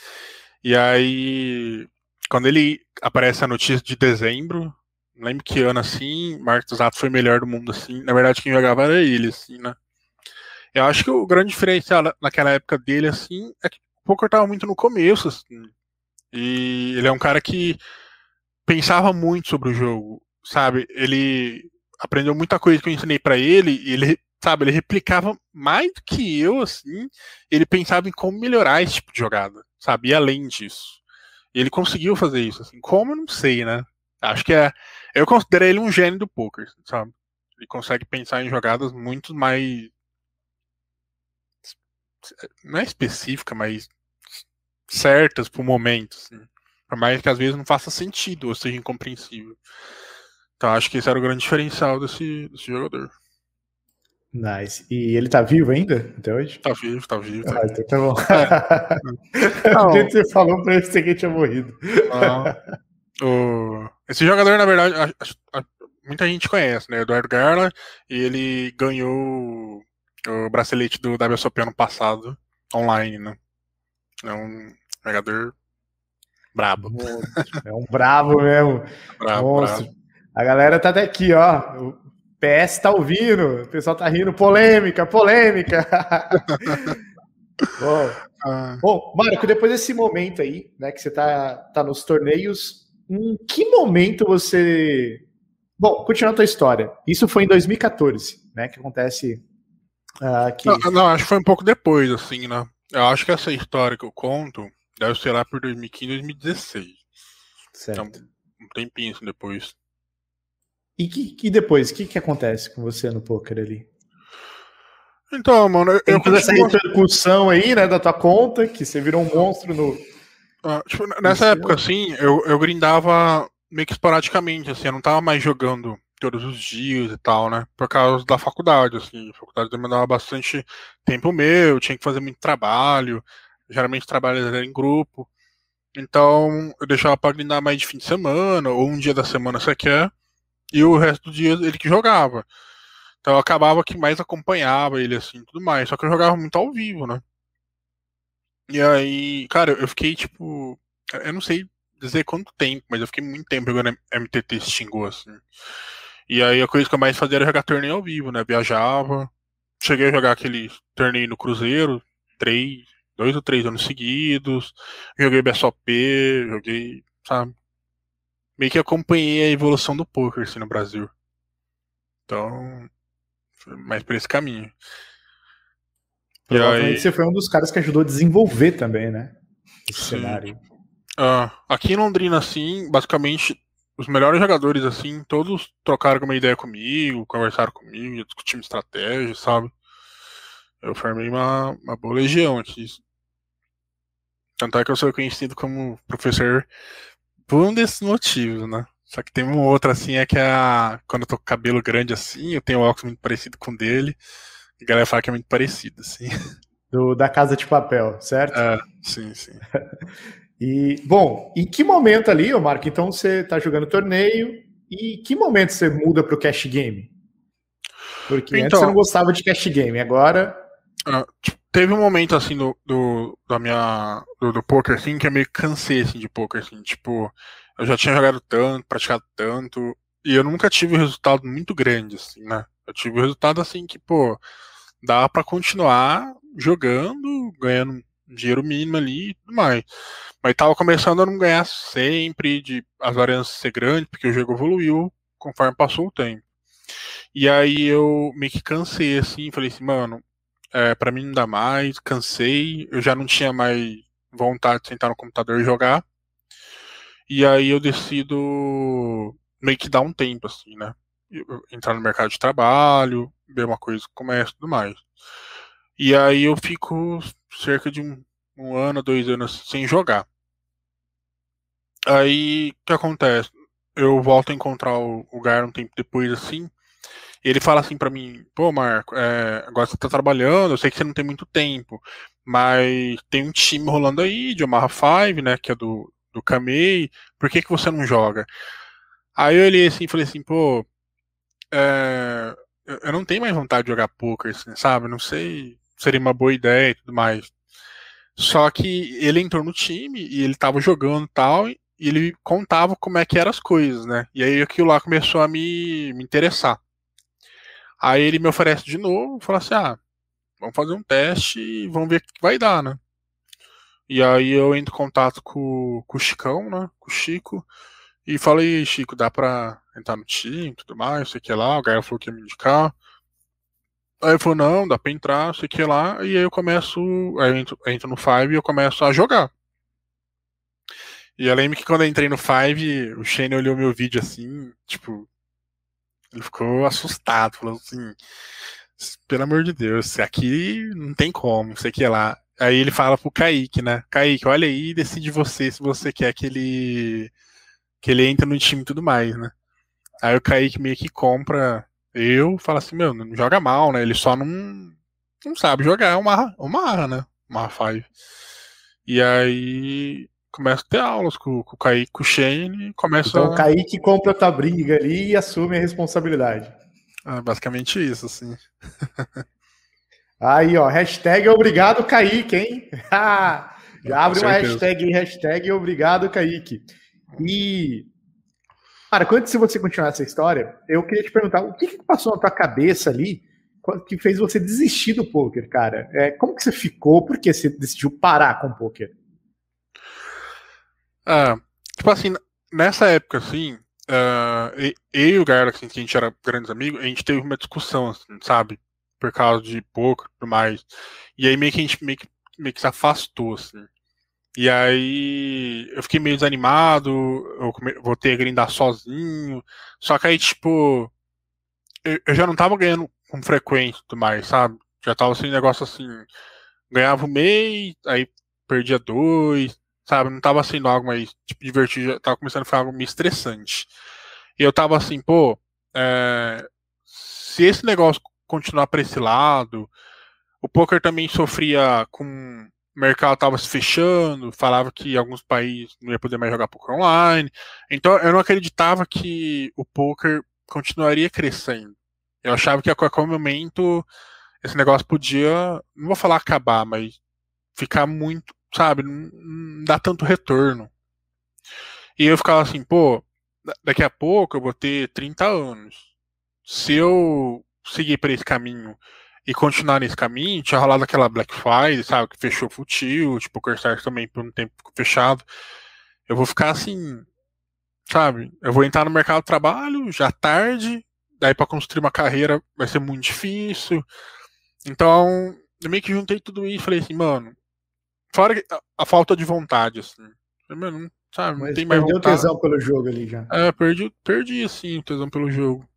B: E aí, quando ele aparece a notícia de dezembro, não lembro que ano assim, Marcos Zato foi melhor do mundo assim. Na verdade, quem jogava era ele, assim, né? Eu acho que o grande diferencial naquela época dele, assim, é que o poker tava muito no começo, assim. E ele é um cara que pensava muito sobre o jogo, sabe? Ele aprendeu muita coisa que eu ensinei para ele, ele, sabe, ele replicava mais do que eu, assim. Ele pensava em como melhorar esse tipo de jogada, sabe? E além disso. Ele conseguiu fazer isso, assim. Como eu não sei, né? Acho que é. Eu considero ele um gênio do poker, sabe? Ele consegue pensar em jogadas muito mais. Não é específica, mas certas pro momento, assim. Por mais que às vezes não faça sentido ou seja incompreensível. Então acho que esse era o grande diferencial desse, desse jogador.
A: Nice. E ele tá vivo ainda até hoje?
B: Tá vivo, tá vivo. Tá, ah,
A: então tá bom. É. Não. você falou pra ele que ele tinha morrido.
B: O... Esse jogador, na verdade, a, a, muita gente conhece, né? Eduardo Garla, e ele ganhou o bracelete do WSOP ano passado, online, né? É um jogador brabo.
A: É um brabo mesmo. Monstro. Brabo. A galera tá até aqui, ó. O PS tá ouvindo, o pessoal tá rindo. Polêmica, polêmica. bom. Ah. bom, Marco, depois desse momento aí, né, que você tá, tá nos torneios em que momento você. Bom, continuando a tua história. Isso foi em 2014, né? Que acontece.
B: Uh, que... Não, não, acho que foi um pouco depois, assim, né? Eu acho que essa história que eu conto deve ser lá por 2015, 2016. Certo. Então, um tempinho assim, depois.
A: E que, que depois? O que, que acontece com você no poker ali?
B: Então, mano, eu,
A: Tem toda continuo... essa repercussão aí, né, da tua conta, que você virou um monstro no,
B: ah, tipo, nessa época, assim, eu, eu grindava meio que esporadicamente, assim, eu não tava mais jogando todos os dias e tal, né? Por causa da faculdade, assim. A faculdade demandava bastante tempo meu, tinha que fazer muito trabalho, geralmente trabalho era em grupo. Então, eu deixava pra grindar mais de fim de semana, ou um dia da semana você quer, e o resto do dia ele que jogava. Então eu acabava que mais acompanhava ele, assim, tudo mais. Só que eu jogava muito ao vivo, né? E aí, cara, eu fiquei tipo. Eu não sei dizer quanto tempo, mas eu fiquei muito tempo jogando MTT Xingô, assim. E aí a coisa que eu mais fazia era jogar torneio ao vivo, né? Viajava. Cheguei a jogar aquele torneio no Cruzeiro, três, dois ou três anos seguidos. Joguei BSOP, joguei, sabe? Meio que acompanhei a evolução do poker assim, no Brasil. Então, foi mais por esse caminho.
A: Provavelmente aí... você foi um dos caras que ajudou a desenvolver também, né? Esse Sim. cenário.
B: Uh, aqui em Londrina, assim, basicamente, os melhores jogadores, assim, todos trocaram uma ideia comigo, conversaram comigo, discutimos estratégia, sabe? Eu formei uma, uma boa legião aqui. Tanto é que eu sou conhecido como professor por um desses motivos, né? Só que tem uma outra, assim, é que a, quando eu tô com cabelo grande assim, eu tenho um óculos muito parecido com o dele. A galera fala que é muito parecido, assim.
A: Do, da Casa de Papel, certo?
B: É, sim, sim.
A: e, bom, em que momento ali, ô Marco, então você está jogando torneio, e que momento você muda para o cash game? Porque então, antes você não gostava de cash game, agora...
B: Uh, teve um momento, assim, do, do, da minha, do, do poker, assim, que eu meio cansei, assim, de poker, assim, tipo, eu já tinha jogado tanto, praticado tanto, e eu nunca tive um resultado muito grande, assim, né? Eu tive um resultado, assim, que, pô, dá para continuar jogando, ganhando dinheiro mínimo ali e tudo mais. Mas tava começando a não ganhar sempre, de as variâncias ser grandes, porque o jogo evoluiu conforme passou o tempo. E aí eu meio que cansei, assim, falei assim, mano, é, para mim não dá mais, cansei, eu já não tinha mais vontade de sentar no computador e jogar. E aí eu decido meio que dar um tempo, assim, né? Entrar no mercado de trabalho, ver uma coisa com o comércio e tudo mais. E aí eu fico cerca de um, um ano, dois anos sem jogar. Aí o que acontece? Eu volto a encontrar o, o Gar um tempo depois, assim. Ele fala assim para mim: pô, Marco, é, agora você tá trabalhando, eu sei que você não tem muito tempo, mas tem um time rolando aí de Omaha 5, né? Que é do, do Kamei, por que, que você não joga? Aí eu olhei assim e falei assim, pô, é, eu não tenho mais vontade de jogar poker, assim, sabe? Não sei, seria uma boa ideia e tudo mais. Só que ele entrou no time e ele tava jogando tal, e ele contava como é que eram as coisas, né? E aí aquilo lá começou a me, me interessar. Aí ele me oferece de novo, fala assim, ah, vamos fazer um teste e vamos ver o que vai dar, né? E aí eu entro em contato com, com o Chicão, né? Com o Chico. E falei, Chico, dá pra entrar no time tudo mais, sei que lá. O Gaio falou que ia me indicar. Aí ele falou, não, dá pra entrar, sei que lá. E aí eu começo, aí eu entro, entro no Five e eu começo a jogar. E eu lembro que quando eu entrei no Five, o Shane olhou meu vídeo assim, tipo, ele ficou assustado, falou assim, pelo amor de Deus, aqui não tem como, sei que lá. Aí ele fala pro Kaique, né? Kaique, olha aí decide você se você quer que ele que ele entre no time e tudo mais, né? Aí o Kaique meio que compra eu, fala assim, meu, não joga mal, né? Ele só não, não sabe jogar é uma uma né? Uma five. E aí começa a ter aulas com, com o Kaique, com o Shane, começa
A: Então o Kaique compra a tua briga ali e assume a responsabilidade.
B: É basicamente isso, assim.
A: Aí, ó, hashtag obrigado, Kaique, hein? Já abre uma hashtag, hashtag obrigado, Kaique. E, cara, antes de você continuar essa história, eu queria te perguntar, o que, que passou na tua cabeça ali que fez você desistir do poker, cara? É, como que você ficou? Por que você decidiu parar com o poker?
B: Ah, tipo assim, nessa época, assim, uh, eu e o Garo, assim, que a gente era grandes amigos, a gente teve uma discussão, assim, sabe? por causa de pouco e tudo mais. E aí meio que a gente meio que, meio que se afastou, assim. E aí eu fiquei meio desanimado, eu voltei a grindar sozinho. Só que aí, tipo, eu, eu já não tava ganhando com frequência e tudo mais, sabe? Já tava assim, negócio assim, ganhava um mês, aí perdia dois, sabe? Não tava sendo algo mais, tipo, divertido, tava começando a ficar algo meio estressante. E eu tava assim, pô, é, se esse negócio continuar para esse lado. O poker também sofria com o mercado estava se fechando, falava que alguns países não ia poder mais jogar poker online. Então eu não acreditava que o poker continuaria crescendo. Eu achava que a qualquer momento esse negócio podia, não vou falar acabar, mas ficar muito, sabe, não, dá tanto retorno. E eu ficava assim, pô, daqui a pouco eu vou ter 30 anos. Se eu seguir por esse caminho e continuar nesse caminho, tinha rolado aquela Black Friday, sabe, que fechou futil, tipo, o Corsair também por um tempo fechado. Eu vou ficar assim, sabe? Eu vou entrar no mercado de trabalho já tarde, daí para construir uma carreira vai ser muito difícil. Então, eu meio que juntei tudo isso e falei assim, mano, fora a, falta de vontade, assim. Mano, sabe,
A: Mas não tem mais vontade. Perdeu o tesão pelo jogo ali já.
B: É, perdi, perdi assim o tesão pelo jogo.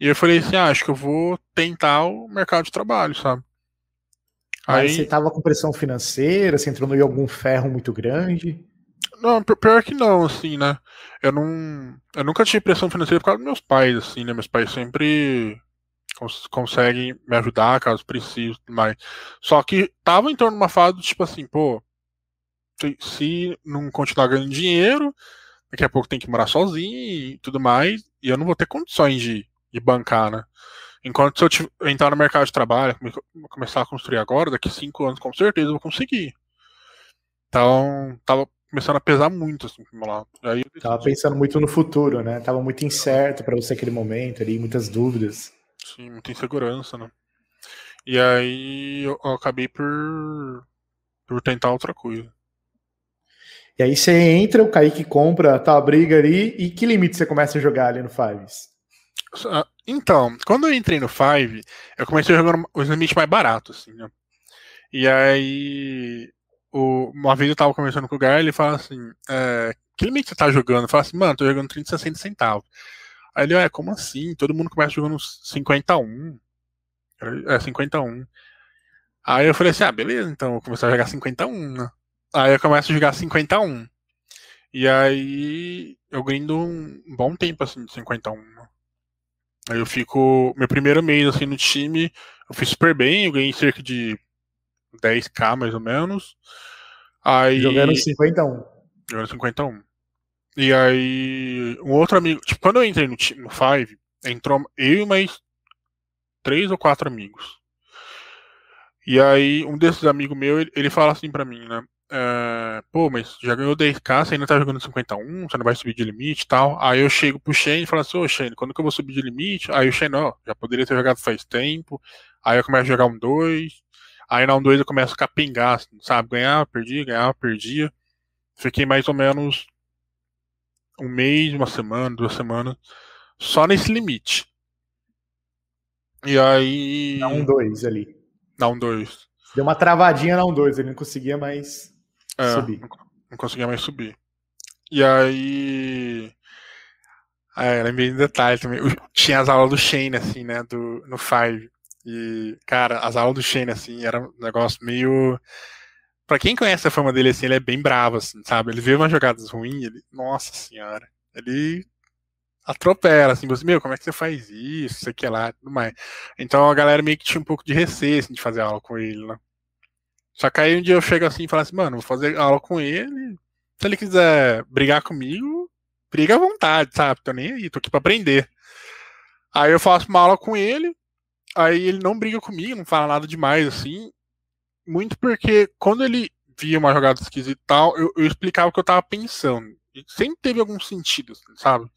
B: E eu falei assim, ah, acho que eu vou tentar o mercado de trabalho, sabe?
A: Aí você tava com pressão financeira, você entrou em algum ferro muito grande?
B: Não, pior que não, assim, né? Eu não. Eu nunca tive pressão financeira por causa dos meus pais, assim, né? Meus pais sempre cons conseguem me ajudar caso precise mais. Só que tava em torno de uma fase tipo assim, pô, se, se não continuar ganhando dinheiro, daqui a pouco tem que morar sozinho e tudo mais, e eu não vou ter condições de e bancar, né? Enquanto se eu entrar no mercado de trabalho, começar a construir agora, daqui cinco anos com certeza eu vou conseguir. Então, tava começando a pesar muito assim meu lado.
A: Aí eu... Tava pensando muito no futuro, né? Tava muito incerto para você aquele momento ali, muitas dúvidas.
B: Sim, muita insegurança, né? E aí eu, eu acabei por, por tentar outra coisa.
A: E aí você entra, o Kaique compra a tua briga ali, e que limite você começa a jogar ali no Fives?
B: Ah, então, quando eu entrei no Five, eu comecei jogando os limites mais baratos, assim, né? E aí, o, uma vez eu tava conversando com o Gar, ele fala assim, é, que limite você tá jogando? Eu falo assim, mano, tô jogando 30, 60 centavos. Aí ele, é, como assim? Todo mundo começa jogando 51. É, 51. Aí eu falei assim, ah, beleza, então eu vou começar a jogar 51, né? Aí eu começo a jogar 51. E aí eu grindo um bom tempo assim de 51. Né? Aí eu fico. Meu primeiro mês assim no time, eu fiz super bem, eu ganhei cerca de 10k mais ou menos. Aí,
A: jogando 51.
B: Jogando 51. E aí, um outro amigo. Tipo, quando eu entrei no, no Five, entrou eu e mais três ou quatro amigos. E aí, um desses amigos meu, ele, ele fala assim pra mim, né? É, pô, mas já ganhou 10k, você ainda tá jogando 51, você não vai subir de limite e tal. Aí eu chego pro Shane e falo assim, ô Shane, quando que eu vou subir de limite? Aí o Shane, ó, já poderia ter jogado faz tempo. Aí eu começo a jogar um 2. Aí na um 2 eu começo a capengar, assim, sabe? Ganhava, perdia, ganhava, perdia. Fiquei mais ou menos um mês, uma semana, duas semanas, só nesse limite. E aí.
A: Dá um 2 ali.
B: Dá um 2.
A: Deu uma travadinha na um 2, ele não conseguia mais é, subir. Não,
B: conseguia mais subir. E aí. É, lembrei de detalhe também. Tinha as aulas do Shane, assim, né? Do, no Five. E, cara, as aulas do Shane, assim, era um negócio meio. Pra quem conhece a fama dele, assim, ele é bem bravo, assim, sabe? Ele vê umas jogadas ruins, ele. Nossa senhora. Ele atropela, assim, você, meu, como é que você faz isso, isso aqui lá, tudo mais. Então a galera meio que tinha um pouco de receio, assim, de fazer aula com ele, né? Só que aí um dia eu chego assim e falo assim, mano, vou fazer aula com ele, se ele quiser brigar comigo, briga à vontade, sabe? Tô nem aí, tô aqui pra aprender. Aí eu faço uma aula com ele, aí ele não briga comigo, não fala nada demais, assim. Muito porque quando ele via uma jogada esquisita e tal, eu, eu explicava o que eu tava pensando. E sempre teve algum sentido, assim, sabe?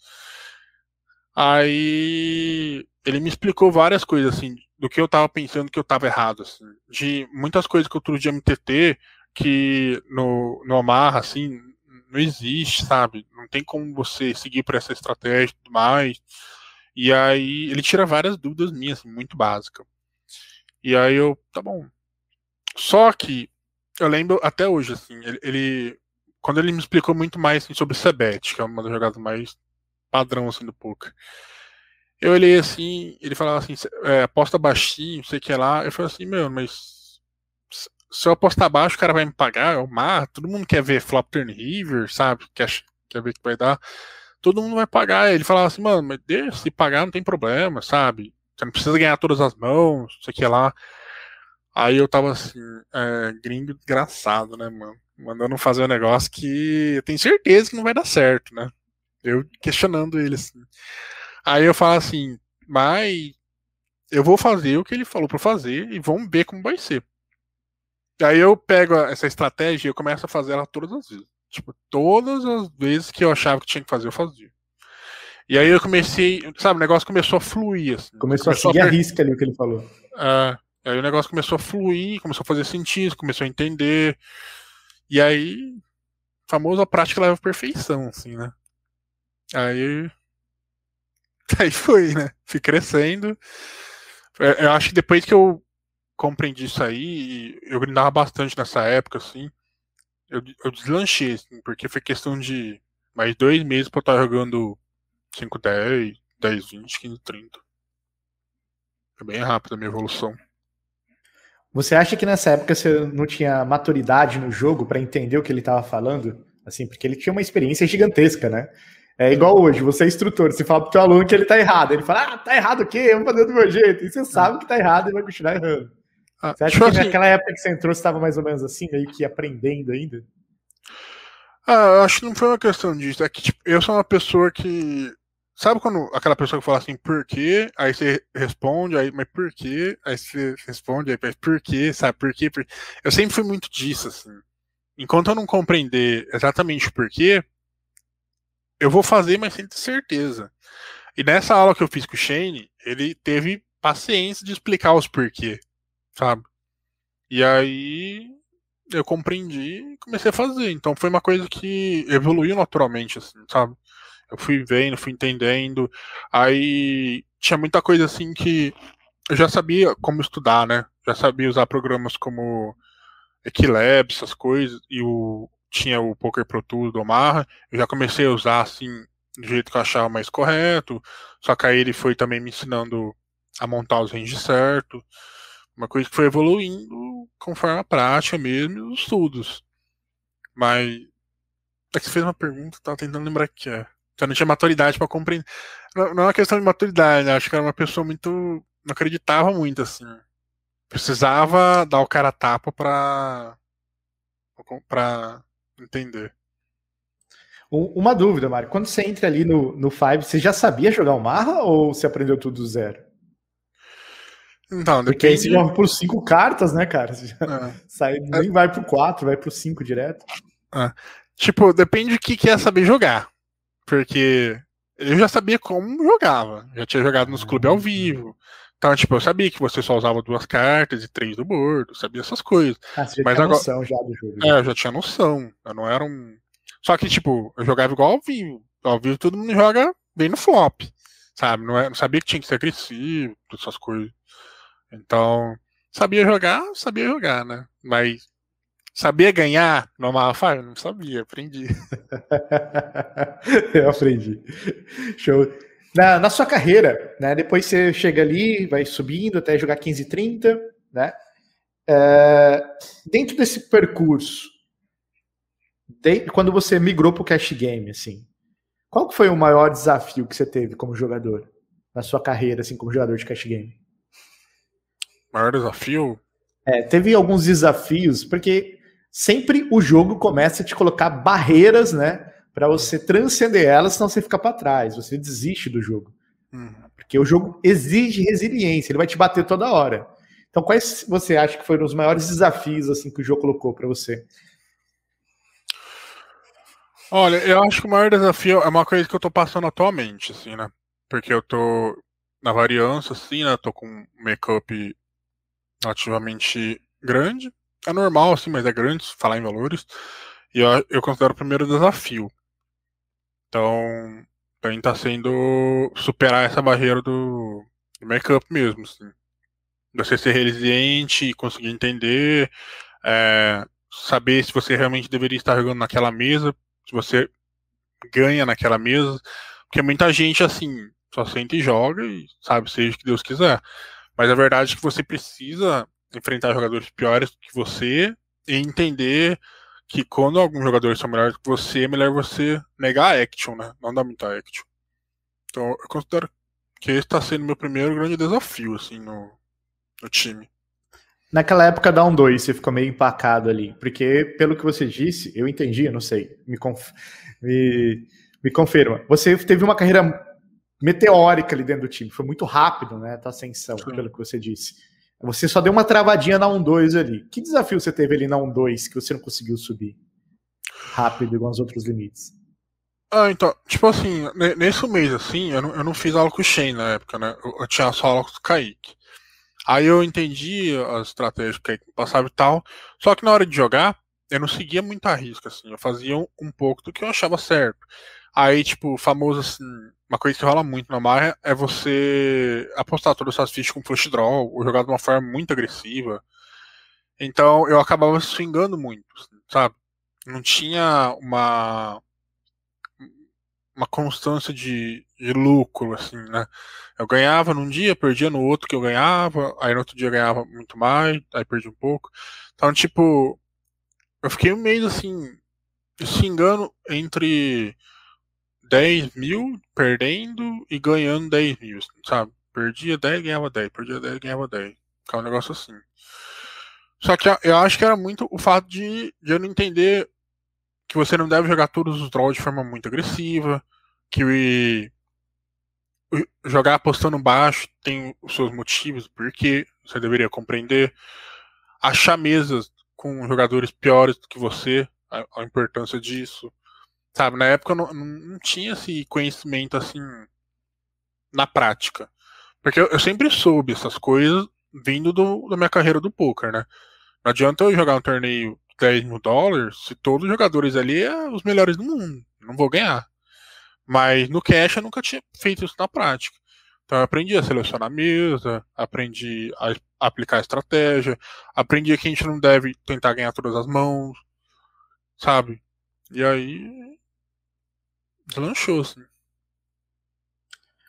B: Aí ele me explicou várias coisas, assim, do que eu tava pensando que eu tava errado, assim. De muitas coisas que eu trouxe de MTT, que no, no Amarra, assim, não existe, sabe? Não tem como você seguir por essa estratégia e tudo mais. E aí ele tira várias dúvidas minhas, assim, muito básicas. E aí eu, tá bom. Só que eu lembro até hoje, assim, ele, ele quando ele me explicou muito mais assim, sobre Sebet, que é uma das jogadas mais padrão assim do poker. Eu olhei assim, ele falava assim, é, aposta baixinho, sei que lá. Eu falei assim, meu, mas se eu apostar baixo, o cara vai me pagar, eu mato. Todo mundo quer ver flop turn river, sabe? Quer, quer ver que vai dar todo mundo vai pagar. Ele falava assim, mano, mas deixa, se pagar não tem problema, sabe? Você não precisa ganhar todas as mãos, isso aqui lá. Aí eu tava assim, é, gringo desgraçado, né, mano? Mandando fazer um negócio que eu tenho certeza que não vai dar certo, né? Eu questionando ele assim. Aí eu falo assim, mas eu vou fazer o que ele falou para fazer e vamos ver como vai ser. Aí eu pego essa estratégia e eu começo a fazer ela todas as vezes. Tipo, todas as vezes que eu achava que tinha que fazer, eu fazia. E aí eu comecei, sabe, o negócio começou a fluir. Assim.
A: Começou, começou, a seguir a, per... a risca ali o que ele falou.
B: Aí o negócio começou a fluir, começou a fazer sentido, começou a entender. E aí, famoso a prática leva perfeição, assim, né? Aí. Aí foi, né? Fui crescendo. É, eu acho que depois que eu compreendi isso aí, eu grindava bastante nessa época, assim eu, eu deslanchei, assim, porque foi questão de mais dois meses pra eu estar jogando 5, 10, 10, 20, 15, 30. Foi bem rápido a minha evolução.
A: Você acha que nessa época você não tinha maturidade no jogo para entender o que ele estava falando? Assim, porque ele tinha uma experiência gigantesca, né? É igual hoje, você é instrutor, você fala pro teu aluno que ele tá errado. Ele fala, ah, tá errado o quê? Eu vou fazer do meu jeito. E você sabe que tá errado e vai continuar errando. Ah, você acha que assim, naquela época que você entrou, você estava mais ou menos assim, meio que aprendendo ainda?
B: Ah, acho que não foi uma questão disso. É que tipo, eu sou uma pessoa que. Sabe quando aquela pessoa que fala assim, por quê? Aí você responde, aí, mas por quê? Aí você responde, aí, mas por quê? Sabe, por quê? Por... Eu sempre fui muito disso, assim. Enquanto eu não compreender exatamente o porquê, eu vou fazer, mas sem ter certeza. E nessa aula que eu fiz com o Shane, ele teve paciência de explicar os porquê sabe? E aí eu compreendi e comecei a fazer. Então foi uma coisa que evoluiu naturalmente, assim, sabe? Eu fui vendo, fui entendendo. Aí tinha muita coisa assim que eu já sabia como estudar, né? Já sabia usar programas como Equilab, essas coisas, e o tinha o Poker Pro Tools do Omaha. Eu já comecei a usar assim do jeito que eu achava mais correto. Só que aí ele foi também me ensinando a montar os ranges certo. Uma coisa que foi evoluindo conforme a prática mesmo e os estudos. Mas. É que você fez uma pergunta, tava tentando lembrar o que é. Então não tinha maturidade para compreender. Não, não é uma questão de maturidade, acho que era uma pessoa muito. Não acreditava muito, assim. Precisava dar o cara tapa pra. pra entender.
A: Uma dúvida, Mário. Quando você entra ali no, no Five, você já sabia jogar o Marra ou você aprendeu tudo do zero?
B: Então,
A: depende... Porque aí você joga por cinco cartas, né, cara? Você é. sai, nem é. vai pro quatro, vai pro cinco direto.
B: É. Tipo, depende do que, que é saber jogar. Porque eu já sabia como jogava. Já tinha jogado nos clubes ao vivo. Então, tipo, eu sabia que você só usava duas cartas e três do bordo, sabia essas coisas.
A: Ah, você já Mas tinha agora... noção já do jogo.
B: É, eu já tinha noção. Eu não era um. Só que, tipo, eu jogava igual ao vivo. Ao vivo todo mundo joga bem no flop. Sabe? Não, é... não sabia que tinha que ser agressivo, essas coisas. Então, sabia jogar, sabia jogar, né? Mas sabia ganhar no Malafire? Não sabia, aprendi.
A: eu aprendi. Show. Na, na sua carreira, né? Depois você chega ali, vai subindo até jogar 15 e 30, né? É, dentro desse percurso, de, quando você migrou para o cash game, assim, qual foi o maior desafio que você teve como jogador na sua carreira, assim, como jogador de cash game?
B: Maior desafio?
A: É, teve alguns desafios, porque sempre o jogo começa a te colocar barreiras, né? para você transcender elas, senão você fica para trás, você desiste do jogo. Uhum. Porque o jogo exige resiliência, ele vai te bater toda hora. Então, quais você acha que foram os maiores desafios assim que o jogo colocou para você?
B: Olha, eu acho que o maior desafio é uma coisa que eu tô passando atualmente, assim, né? Porque eu tô na variância, assim, né? Tô com um make-up relativamente grande. É normal, assim, mas é grande, falar em valores. E eu, eu considero o primeiro desafio. Então, para mim tá sendo superar essa barreira do, do make-up mesmo, assim. Você ser resiliente conseguir entender, é, saber se você realmente deveria estar jogando naquela mesa, se você ganha naquela mesa, porque muita gente, assim, só sente e joga e sabe, seja o que Deus quiser. Mas a verdade é que você precisa enfrentar jogadores piores que você e entender que quando alguns jogadores são melhores que você, é melhor você negar a action, né? Não dar muita action. Então eu considero que esse está sendo meu primeiro grande desafio, assim, no, no time.
A: Naquela época da 1-2, você ficou meio empacado ali, porque pelo que você disse, eu entendi, eu não sei, me, conf... me, me confirma. Você teve uma carreira meteórica ali dentro do time, foi muito rápido, né, a tua ascensão, Sim. pelo que você disse. Você só deu uma travadinha na 1-2 ali. Que desafio você teve ali na 1-2 que você não conseguiu subir rápido igual aos outros limites?
B: Ah, então, tipo assim, nesse mês assim, eu não, eu não fiz aula com o Shane na época, né? Eu, eu tinha só aula com o Kaique. Aí eu entendi as estratégias que o passava e tal. Só que na hora de jogar, eu não seguia muito a risca, assim. Eu fazia um, um pouco do que eu achava certo. Aí, tipo, famoso assim, uma coisa que rola muito na Marra é você apostar todas as fichas com flush draw, ou jogar de uma forma muito agressiva. Então eu acabava swingando muito, assim, sabe? Não tinha uma uma constância de, de lucro, assim, né? Eu ganhava num dia, perdia no outro que eu ganhava, aí no outro dia eu ganhava muito mais, aí perdi um pouco. Então, tipo, eu fiquei um mês assim, swingando entre 10 mil perdendo e ganhando 10 mil, sabe? Perdia 10, ganhava 10, perdia 10, ganhava 10. Ficava um negócio assim. Só que eu acho que era muito o fato de, de eu não entender que você não deve jogar todos os draws de forma muito agressiva, que jogar apostando baixo tem os seus motivos, porque você deveria compreender. Achar mesas com jogadores piores do que você, a, a importância disso. Sabe, na época eu não, não tinha esse conhecimento assim na prática. Porque eu, eu sempre soube essas coisas vindo do, da minha carreira do poker, né? Não adianta eu jogar um torneio de 10 mil dólares se todos os jogadores ali são os melhores do mundo. Não vou ganhar. Mas no cash eu nunca tinha feito isso na prática. Então eu aprendi a selecionar a mesa, aprendi a aplicar a estratégia, aprendi que a gente não deve tentar ganhar todas as mãos, sabe? E aí Deslanchou, sim.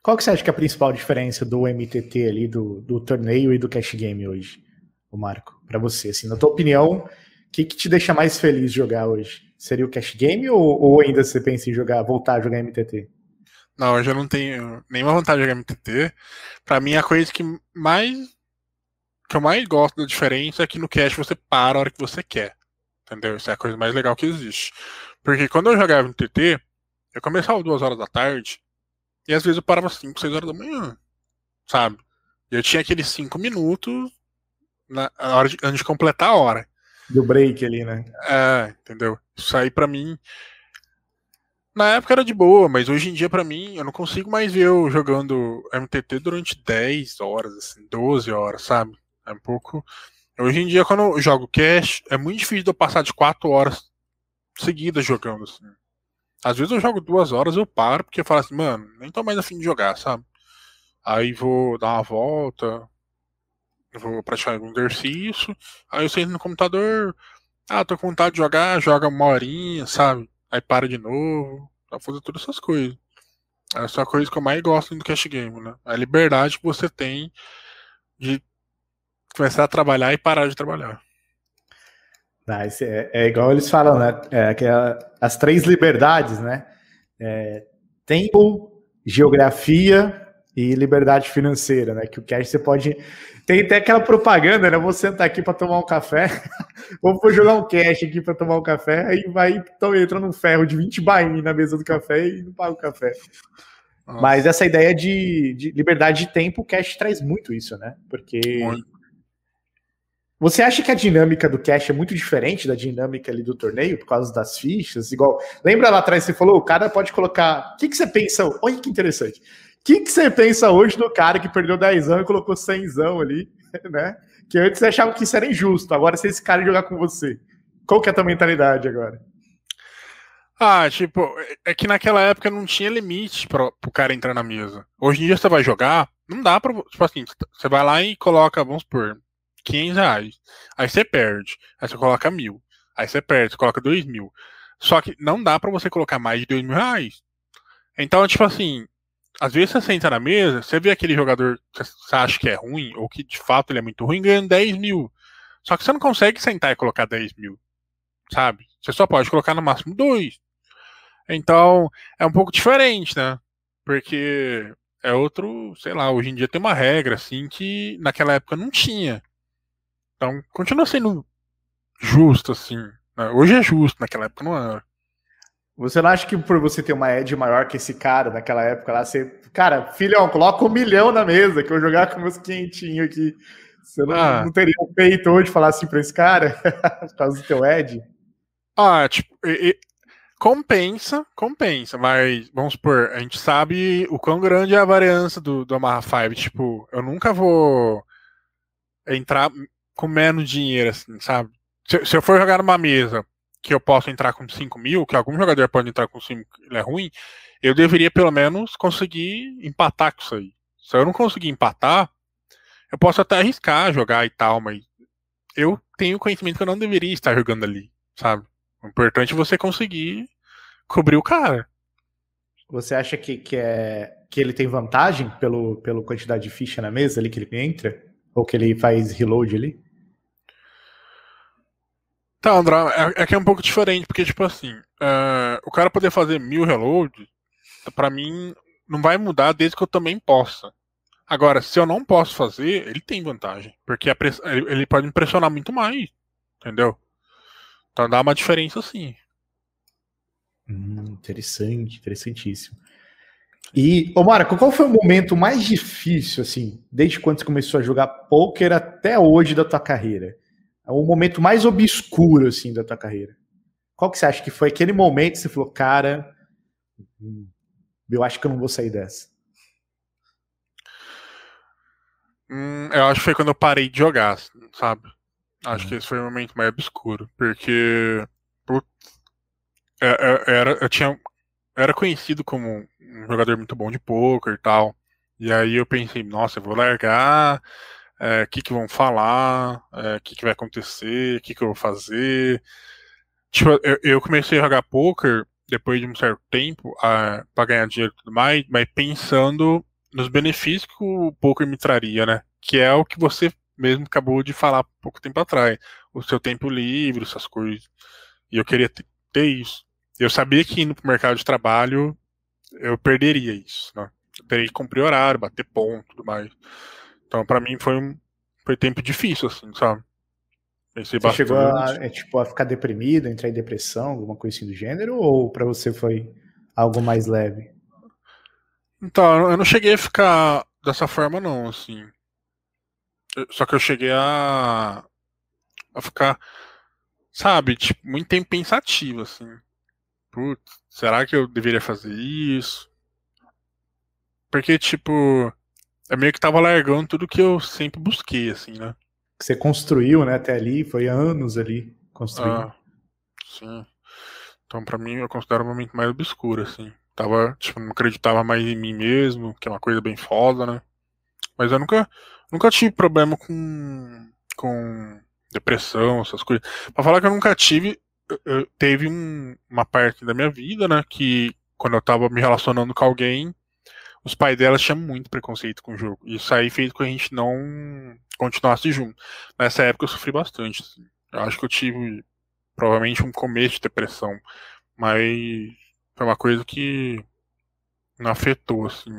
A: Qual que você acha que é a principal diferença do MTT ali, do, do torneio e do cash game hoje? o Marco, para você? Assim, na tua opinião, o que, que te deixa mais feliz jogar hoje? Seria o cash game ou, ou ainda você pensa em jogar, voltar a jogar MTT?
B: Não, hoje eu não tenho nenhuma vontade de jogar MTT. Pra mim, a coisa que mais que eu mais gosto da diferença é que no cash você para a hora que você quer. Entendeu? Isso é a coisa mais legal que existe. Porque quando eu jogava MTT, eu começava duas horas da tarde e às vezes eu parava 5, 6 horas da manhã. Sabe? E eu tinha aqueles 5 minutos na hora de, antes de completar a hora.
A: Do break ali, né?
B: É, entendeu? Isso aí pra mim. Na época era de boa, mas hoje em dia, pra mim, eu não consigo mais ver eu jogando MTT durante 10 horas, assim, 12 horas, sabe? É um pouco. Hoje em dia, quando eu jogo cash, é muito difícil de eu passar de 4 horas seguidas jogando, assim. Às vezes eu jogo duas horas, eu paro, porque eu falo assim, mano, nem tô mais afim de jogar, sabe? Aí vou dar uma volta, vou praticar algum exercício, aí eu sento no computador, ah, tô com vontade de jogar, joga uma horinha, sabe? Aí para de novo, pra fazer todas essas coisas. Essa é a coisa que eu mais gosto do cash game, né? A liberdade que você tem de começar a trabalhar e parar de trabalhar.
A: Ah, é, é, igual eles falam, né? É, que é, as três liberdades, né? É, tempo, geografia e liberdade financeira, né? Que o cash você pode. Tem até aquela propaganda, né? Vou sentar aqui para tomar um café, ou vou jogar um cash aqui para tomar um café, aí vai, então entra num ferro de 20 bainhos na mesa do café e não paga o café. Nossa. Mas essa ideia de, de, liberdade de tempo, o cash traz muito isso, né? Porque. Muito. Você acha que a dinâmica do cash é muito diferente da dinâmica ali do torneio, por causa das fichas? Igual. Lembra lá atrás você falou, o cara pode colocar. O que, que você pensa? Olha que interessante que, que você pensa hoje do cara que perdeu 10 anos e colocou 100 ali, né? Que antes você achava que isso era injusto, agora se esse cara jogar com você, qual que é a tua mentalidade agora?
B: Ah, tipo, é que naquela época não tinha limite pro, pro cara entrar na mesa. Hoje em dia você vai jogar, não dá pra. Tipo assim, você vai lá e coloca, vamos supor, 500 reais. Aí você perde. Aí você coloca mil. Aí você perde, você coloca 2 mil. Só que não dá para você colocar mais de 2 mil reais. Então, tipo assim, às vezes você senta na mesa, você vê aquele jogador que você acha que é ruim, ou que de fato ele é muito ruim, ganhando 10 mil. Só que você não consegue sentar e colocar 10 mil. Sabe? Você só pode colocar no máximo 2. Então, é um pouco diferente, né? Porque é outro, sei lá, hoje em dia tem uma regra assim que naquela época não tinha. Então, continua sendo justo, assim. Né? Hoje é justo, naquela época não era.
A: Você não acha que por você ter uma edge maior que esse cara naquela época lá, você. Cara, filhão, coloca um milhão na mesa que eu jogar com meus quentinhos aqui. Você não, ah. não teria o peito hoje de falar assim pra esse cara? por causa do teu edge?
B: Ah, tipo, e, e, compensa, compensa, mas vamos supor, a gente sabe o quão grande é a variância do, do Amarra 5. Tipo, eu nunca vou entrar com menos dinheiro, assim, sabe? Se, se eu for jogar numa mesa que eu posso entrar com 5 mil, que algum jogador pode entrar com 5 ele é ruim, eu deveria pelo menos conseguir empatar com isso aí. Se eu não conseguir empatar, eu posso até arriscar jogar e tal, mas eu tenho conhecimento que eu não deveria estar jogando ali, sabe? O importante é você conseguir cobrir o cara.
A: Você acha que, que, é, que ele tem vantagem pelo, pela quantidade de ficha na mesa ali que ele entra? Ou que ele faz reload ali?
B: Tá, André, é, é, que é um pouco diferente, porque, tipo assim, uh, o cara poder fazer mil reloads, para mim, não vai mudar desde que eu também possa. Agora, se eu não posso fazer, ele tem vantagem, porque press... ele pode impressionar muito mais, entendeu? Então dá uma diferença sim.
A: Hum, interessante, interessantíssimo. E, ô Marco, qual foi o momento mais difícil, assim, desde quando você começou a jogar poker até hoje da tua carreira? É o momento mais obscuro assim da tua carreira? Qual que você acha que foi aquele momento que você falou, cara, eu acho que eu não vou sair dessa?
B: Hum, eu acho que foi quando eu parei de jogar, sabe? Acho uhum. que esse foi o momento mais obscuro, porque putz, eu, é, eu, é, era, eu tinha, eu era conhecido como um jogador muito bom de poker e tal. E aí eu pensei, nossa, eu vou largar, o é, que, que vão falar, o é, que, que vai acontecer, o que, que eu vou fazer. Tipo, eu, eu, comecei a jogar poker depois de um certo tempo para ganhar dinheiro e tudo mais, mas pensando nos benefícios que o poker me traria, né? Que é o que você mesmo acabou de falar pouco tempo atrás. O seu tempo livre, essas coisas. E eu queria ter, isso. Eu sabia que indo pro mercado de trabalho eu perderia isso, né? Eu teria que cumprir horário, bater ponto tudo mais. Então, para mim, foi um foi tempo difícil, assim, sabe?
A: Pensei você chegou a, é, tipo, a ficar deprimido, entrar em depressão, alguma coisa assim do gênero, ou para você foi algo mais leve?
B: Então, eu não cheguei a ficar dessa forma, não, assim. Só que eu cheguei a. a ficar. Sabe, tipo, muito tempo pensativo, assim. Putz, será que eu deveria fazer isso? Porque, tipo. É meio que tava largando tudo que eu sempre busquei, assim, né?
A: Que você construiu, né, até ali, foi anos ali construindo. Ah,
B: sim. Então, pra mim, eu considero um momento mais obscuro, assim. Tava, tipo, não acreditava mais em mim mesmo, que é uma coisa bem foda, né? Mas eu nunca, nunca tive problema com, com depressão, essas coisas. Pra falar que eu nunca tive, eu, teve um, uma parte da minha vida, né, que quando eu tava me relacionando com alguém, os pais dela tinham muito preconceito com o jogo. Isso aí fez com que a gente não continuasse junto. Nessa época eu sofri bastante. Assim. Eu acho que eu tive provavelmente um começo de depressão, mas foi uma coisa que não afetou, assim.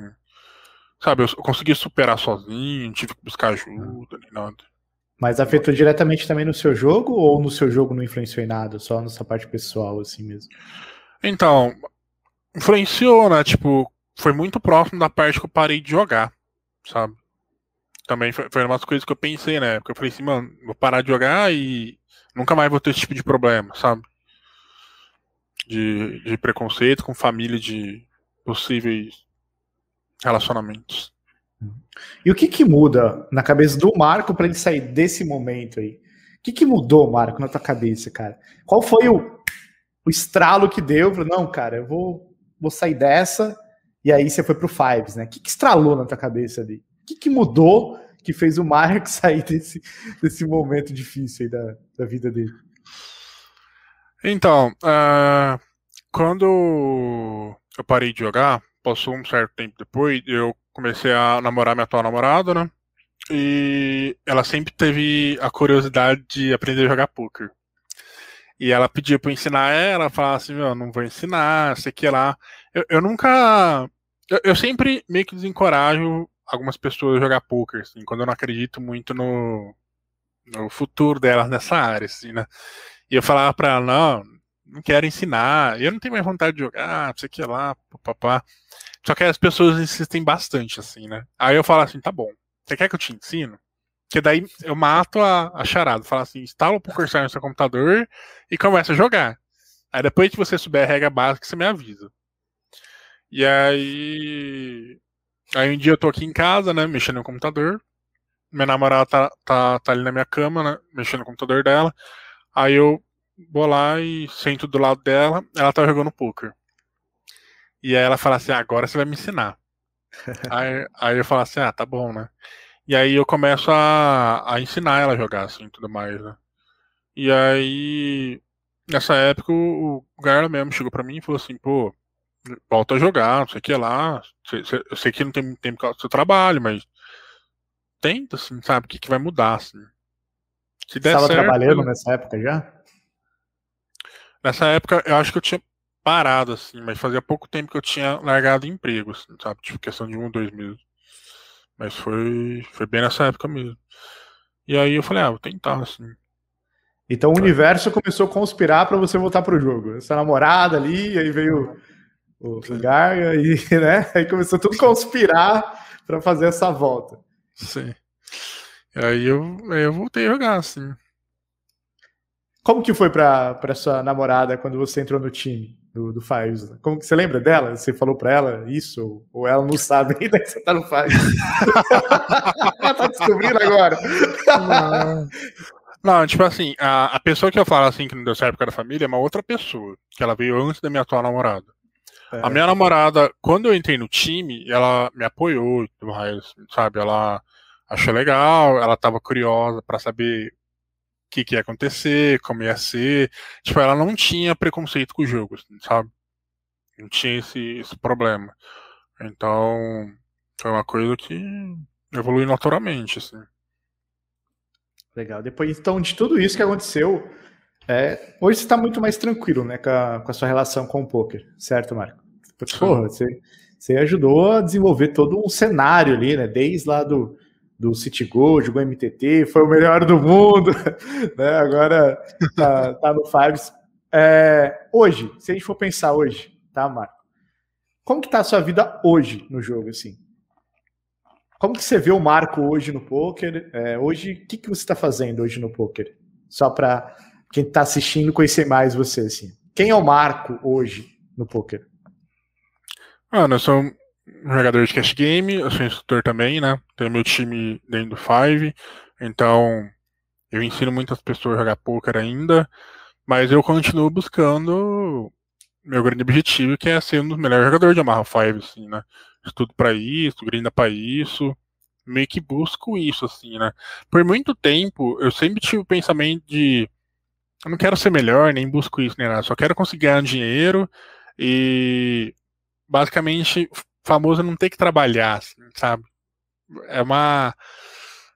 B: Sabe, eu consegui superar sozinho, não tive que buscar ajuda, nem nada.
A: Mas afetou diretamente também no seu jogo ou no seu jogo não influenciou em nada, só nessa parte pessoal, assim mesmo?
B: Então, influenciou, né? Tipo, foi muito próximo da parte que eu parei de jogar, sabe? Também foi, foi das coisas que eu pensei na época. Eu falei assim, mano, vou parar de jogar e nunca mais vou ter esse tipo de problema, sabe? de, de preconceito com família de possíveis relacionamentos.
A: E o que que muda na cabeça do Marco para ele sair desse momento aí? O que que mudou, Marco, na tua cabeça, cara? Qual foi o, o estralo que deu? Não, cara, eu vou, vou sair dessa. E aí você foi pro Fives, né? O que, que estralou na tua cabeça ali? O que, que mudou que fez o Marco sair desse, desse momento difícil aí da, da vida dele?
B: Então, uh, quando eu parei de jogar, passou um certo tempo depois, eu comecei a namorar minha atual namorada, né? E ela sempre teve a curiosidade de aprender a jogar poker. E ela pedia pra eu ensinar ela, falava assim, meu, não vou ensinar, sei que lá. Eu, eu nunca. Eu, eu, sempre meio que desencorajo algumas pessoas a jogar poker, assim, quando eu não acredito muito no, no futuro delas nessa área, assim, né? E eu falava pra ela, não, não quero ensinar, eu não tenho mais vontade de jogar, sei que lá, papá. Só que as pessoas insistem bastante, assim, né? Aí eu falo assim, tá bom, você quer que eu te ensino? Que daí eu mato a, a charada, falo assim, instala o PokerStars no seu computador e começa a jogar. Aí depois que você souber a regra básica, você me avisa. E aí. Aí um dia eu tô aqui em casa, né, mexendo no computador. Minha namorada tá, tá, tá ali na minha cama, né, mexendo no computador dela. Aí eu vou lá e sento do lado dela, ela tá jogando poker. E aí ela fala assim, ah, agora você vai me ensinar. aí, aí eu falo assim, ah, tá bom, né? E aí eu começo a, a ensinar ela a jogar, assim, tudo mais, né? E aí, nessa época, o, o Garla mesmo chegou pra mim e falou assim, pô, volta a jogar, não sei o que lá. Eu sei que não tem muito tempo do seu trabalho, mas tenta, assim, sabe, o que, que vai mudar, assim.
A: Se Você estava trabalhando nessa época já?
B: Nessa época, eu acho que eu tinha parado, assim, mas fazia pouco tempo que eu tinha largado emprego, assim, sabe? Tipo, questão de um, dois meses. Mas foi, foi bem nessa época mesmo. E aí eu falei, ah, vou tentar, assim.
A: Então o universo começou a conspirar para você voltar pro jogo. Essa namorada ali, aí veio o, o Garga e, né? Aí começou tudo a conspirar para fazer essa volta.
B: Sim. Aí eu, eu voltei a jogar, assim.
A: Como que foi para sua namorada quando você entrou no time do, do Fives? Como que você lembra dela? Você falou para ela isso? Ou ela não sabe ainda que você tá no Fives? ela tá descobrindo agora.
B: Não. Não, tipo assim, a, a pessoa que eu falo assim que não deu certo com a família é uma outra pessoa, que ela veio antes da minha atual namorada. A minha namorada, quando eu entrei no time, ela me apoiou sabe? Ela achou legal, ela tava curiosa para saber o que, que ia acontecer, como ia ser. Tipo, ela não tinha preconceito com o jogo, assim, sabe? Não tinha esse, esse problema. Então, foi uma coisa que evolui naturalmente, assim.
A: Legal. Depois, então, de tudo isso que aconteceu, é, hoje você está muito mais tranquilo, né, com a, com a, sua relação com o poker, certo, Marco? Porra, você, você ajudou a desenvolver todo um cenário ali, né? Desde lá do, do City Gold, jogou MTT, foi o melhor do mundo, né? Agora tá, tá no Fives. É, hoje, se a gente for pensar hoje, tá, Marco? Como que tá a sua vida hoje no jogo, assim? Como que você vê o Marco hoje no poker? É, hoje, o que, que você está fazendo hoje no poker? Só para quem está assistindo conhecer mais você, assim. Quem é o Marco hoje no poker?
B: Ah, eu sou um jogador de cash game, eu sou instrutor também, né? Tenho meu time dentro do Five, então eu ensino muitas pessoas a jogar poker ainda, mas eu continuo buscando meu grande objetivo, que é ser um dos melhores jogadores de Amarra Five, assim, né? estudo para isso, grinda para isso, meio que busco isso, assim, né? Por muito tempo, eu sempre tive o pensamento de eu não quero ser melhor, nem busco isso, nem nada, só quero conseguir ganhar dinheiro e basicamente famoso não ter que trabalhar, assim, sabe? É uma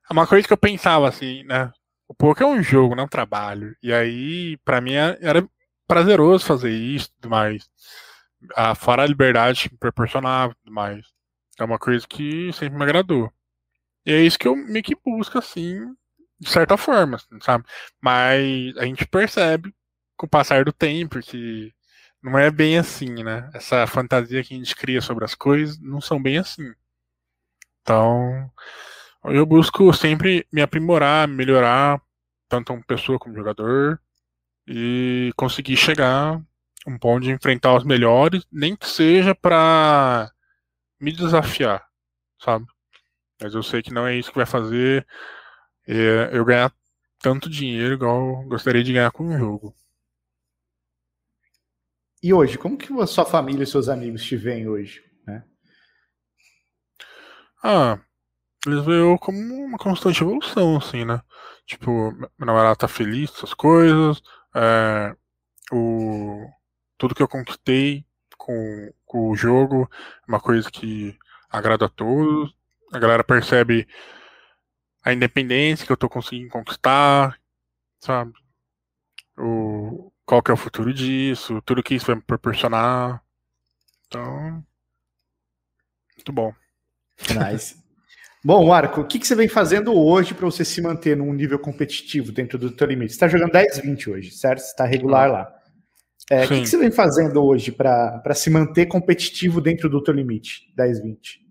B: é uma coisa que eu pensava assim, né? O poker é um jogo, não é um trabalho. E aí, para mim, era prazeroso fazer isso e tudo mais a, fora a liberdade que proporcionava mais. É uma coisa que sempre me agradou. E é isso que eu meio que busco, assim, de certa forma, assim, sabe? Mas a gente percebe com o passar do tempo que não é bem assim, né? Essa fantasia que a gente cria sobre as coisas não são bem assim. Então, eu busco sempre me aprimorar, melhorar, tanto como pessoa como jogador, e conseguir chegar um ponto de enfrentar os melhores, nem que seja para me desafiar, sabe? Mas eu sei que não é isso que vai fazer é, eu ganhar tanto dinheiro igual gostaria de ganhar com o jogo.
A: E hoje, como que a sua família e seus amigos te veem hoje, né?
B: Ah, eles veem eu como uma constante evolução, assim, né? Tipo, meu namorado tá feliz com essas coisas, é, o tudo que eu conquistei com, com o jogo é uma coisa que agrada a todos. A galera percebe a independência que eu tô conseguindo conquistar, sabe? O, qual que é o futuro disso, tudo que isso vai me proporcionar. Então, muito bom.
A: Nice. Bom, Marco, o que, que você vem fazendo hoje para você se manter num nível competitivo dentro do teu limite? Você está jogando 10-20 hoje, certo? Você está regular lá. É, o que, que, você vem fazendo hoje para se manter competitivo dentro do teu limite, 10, 20?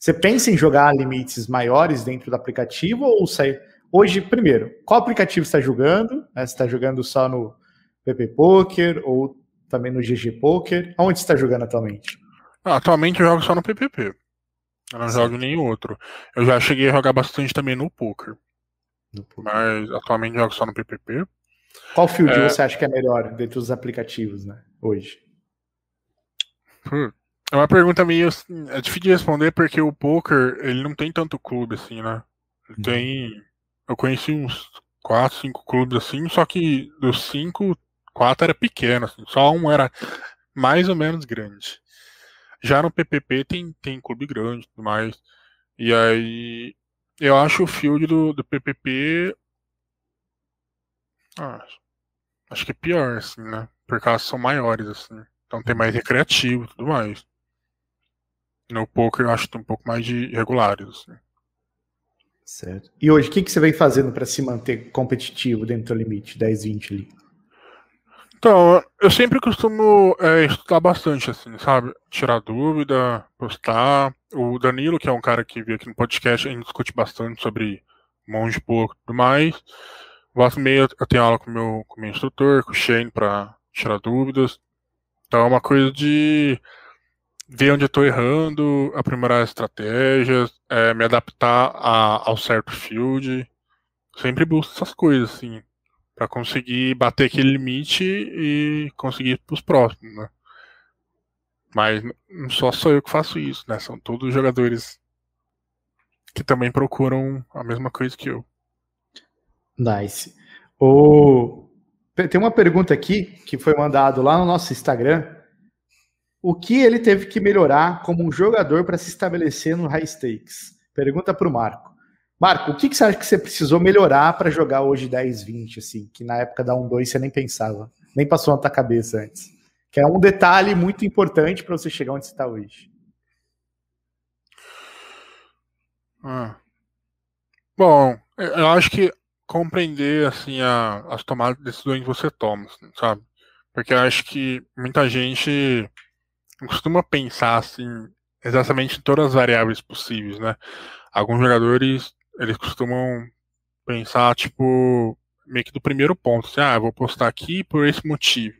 A: Você pensa em jogar limites maiores dentro do aplicativo ou sai? Hoje, primeiro, qual aplicativo você está jogando? Né, você está jogando só no PP Poker ou também no GG Poker? Onde você está jogando atualmente?
B: Ah, atualmente eu jogo só no PPP. Eu não Sim. jogo nenhum outro. Eu já cheguei a jogar bastante também no Poker. No poker. Mas atualmente eu jogo só no PPP.
A: Qual field é... você acha que é melhor dentre os aplicativos, né, hoje?
B: Hum, é uma pergunta meio assim, é difícil de responder porque o poker, ele não tem tanto clube assim, né? Ele uhum. tem eu conheci uns 4, 5 clubes assim, só que dos 5, 4 era pequeno assim, só um era mais ou menos grande. Já no PPP tem tem clube grande, tudo mais. E aí eu acho o field do, do PPP ah, acho que é pior, assim, né? Porque elas são maiores, assim. Então tem mais recreativo e tudo mais. No poker eu acho que tem um pouco mais de regulares, assim.
A: Certo. E hoje, o que, que você vem fazendo para se manter competitivo dentro do limite 10, 20 ali?
B: Então, eu sempre costumo é, estudar bastante, assim, sabe? Tirar dúvida, postar. O Danilo, que é um cara que veio aqui no podcast, a gente discute bastante sobre monte de pouco e tudo mais. Volta meia eu tenho aula com o meu, com meu instrutor, com o Shane, para tirar dúvidas. Então é uma coisa de ver onde eu estou errando, aprimorar estratégias, é, me adaptar a, ao certo field. Sempre busco essas coisas, assim, para conseguir bater aquele limite e conseguir ir pros próximos, né? Mas não só sou eu que faço isso, né? São todos os jogadores que também procuram a mesma coisa que eu.
A: Nice. O... Tem uma pergunta aqui que foi mandado lá no nosso Instagram. O que ele teve que melhorar como um jogador para se estabelecer no high stakes? Pergunta para o Marco. Marco, o que, que você acha que você precisou melhorar para jogar hoje 10, 20, assim, que na época da 1, 2 você nem pensava, nem passou na tua cabeça antes? Que é um detalhe muito importante para você chegar onde você está hoje.
B: Ah. Bom, eu acho que compreender assim a, as tomadas de decisões que você toma, assim, sabe? Porque eu acho que muita gente não costuma pensar assim exatamente em todas as variáveis possíveis, né? Alguns jogadores eles costumam pensar tipo meio que do primeiro ponto, assim, ah, vou postar aqui por esse motivo.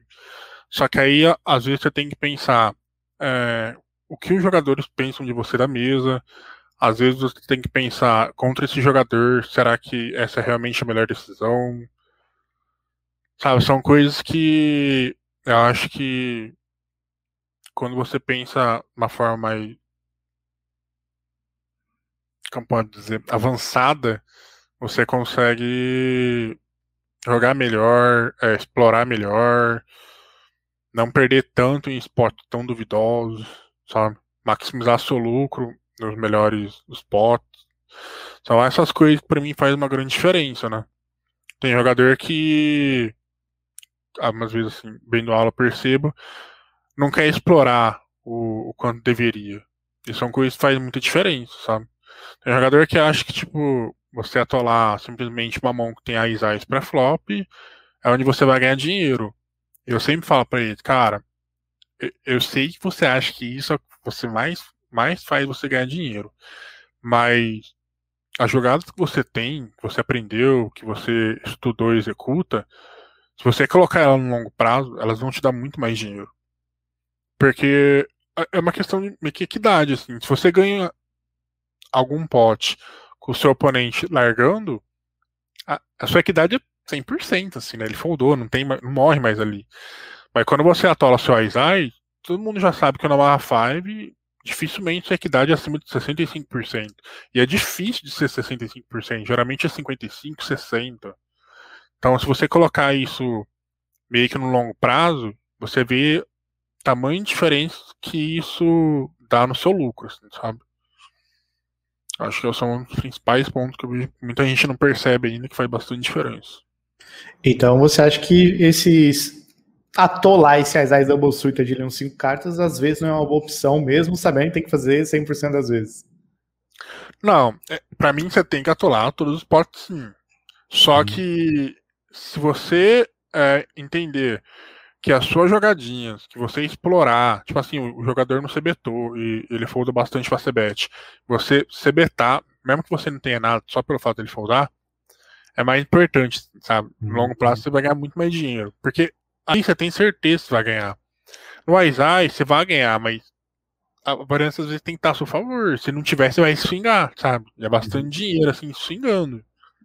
B: Só que aí às vezes você tem que pensar é, o que os jogadores pensam de você da mesa. Às vezes você tem que pensar contra esse jogador, será que essa é realmente a melhor decisão? Sabe, são coisas que eu acho que quando você pensa uma forma mais como pode dizer, avançada, você consegue jogar melhor, é, explorar melhor, não perder tanto em spots tão duvidosos, sabe? Maximizar seu lucro nos melhores spots. São essas coisas que pra mim faz uma grande diferença, né? Tem jogador que, às vezes assim, bem do aula percebo, não quer explorar o, o quanto deveria. E são coisas que fazem muita diferença, sabe? Tem jogador que acha que, tipo, você atolar simplesmente uma mão que tem a Isais para flop é onde você vai ganhar dinheiro. Eu sempre falo para ele, cara, eu, eu, sei que você acha que isso é você mais, mais faz você ganhar dinheiro. Mas as jogadas que você tem, que você aprendeu, que você estudou e executa, se você colocar ela no longo prazo, elas vão te dar muito mais dinheiro. Porque é uma questão de equidade, assim. Se você ganha algum pote com o seu oponente largando, a, a sua equidade é 100%, assim, né? Ele foldou, não, tem, não morre mais ali. Mas quando você atola seu Aizai, todo mundo já sabe que na barra 5 dificilmente sua equidade é acima de 65%. E é difícil de ser 65%, geralmente é 55%, 60%. Então, se você colocar isso meio que no longo prazo, você vê tamanho de diferença que isso dá no seu lucro, assim, sabe? Acho que são os principais pontos que muita gente não percebe ainda que faz bastante diferença.
A: Então você acha que esses atolar esse Azais Double Suited de 5 cartas às vezes não é uma boa opção, mesmo sabendo que tem que fazer 100% das vezes?
B: Não, é, para mim você tem que atolar todos os potes sim. Só hum. que se você é, entender que as suas jogadinhas, que você explorar, tipo assim, o jogador não se betou e ele folda bastante pra CBET. Você se betar, mesmo que você não tenha nada, só pelo fato de ele foldar, é mais importante, sabe? No longo prazo uhum. você vai ganhar muito mais dinheiro. Porque aí você tem certeza que vai ganhar. No Aizai você vai ganhar, mas a variância às vezes tem que estar a seu favor. Se não tiver, você vai swingar, sabe? É bastante uhum. dinheiro, assim, swingando.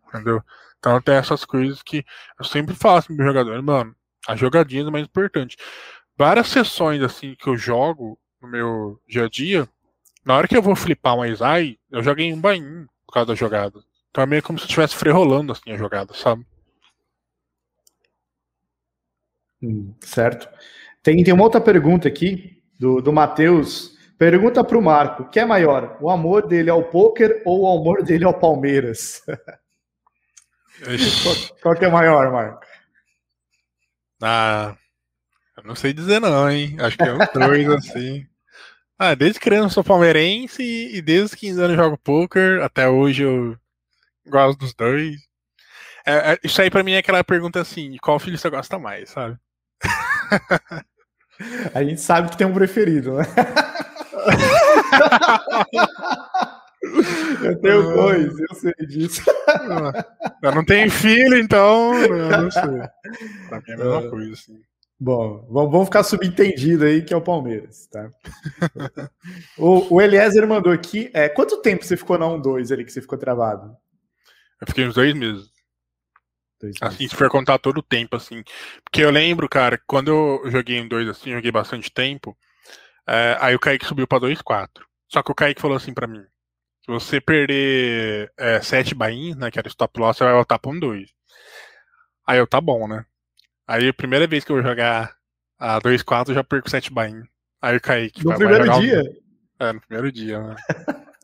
B: Entendeu? Então tem essas coisas que eu sempre faço pro meu jogador, mano a jogadinha é mais importante. Várias sessões assim que eu jogo no meu dia a dia, na hora que eu vou flipar um Izai, eu joguei um bain por causa da jogada. Então é meio como se eu estivesse frerolando assim a jogada, sabe?
A: Hum, certo. Tem, tem uma outra pergunta aqui do, do Matheus. Pergunta para o Marco: o que é maior, o amor dele ao poker ou o amor dele ao Palmeiras? qual, qual que é maior, Marco?
B: Ah, eu não sei dizer não, hein? Acho que é um dois, assim. Ah, desde criança eu sou palmeirense e desde os 15 anos eu jogo poker. Até hoje eu gosto dos dois. É, é, isso aí pra mim é aquela pergunta assim, de qual filho você gosta mais, sabe?
A: A gente sabe que tem um preferido, né? Eu tenho dois, eu sei disso.
B: Eu não tenho filho, então eu não sei. Pra mim é a mesma é. coisa, assim.
A: Bom, vamos ficar subentendido aí que é o Palmeiras, tá? o, o Eliezer mandou aqui. É, quanto tempo você ficou na 1-2 ali que você ficou travado?
B: Eu fiquei uns dois meses. Dois assim, meses. se for contar todo o tempo, assim. Porque eu lembro, cara, quando eu joguei em 2 assim, joguei bastante tempo. É, aí o Kaique subiu pra 2-4. Só que o Kaique falou assim pra mim: se você perder é, 7 bains, né, que era stop loss, você vai voltar pra um 2. Aí eu, tá bom, né? Aí a primeira vez que eu vou jogar a 2-4, eu já perco 7 bains. Aí eu caí.
A: No primeiro dia?
B: Um... É, no primeiro dia, né?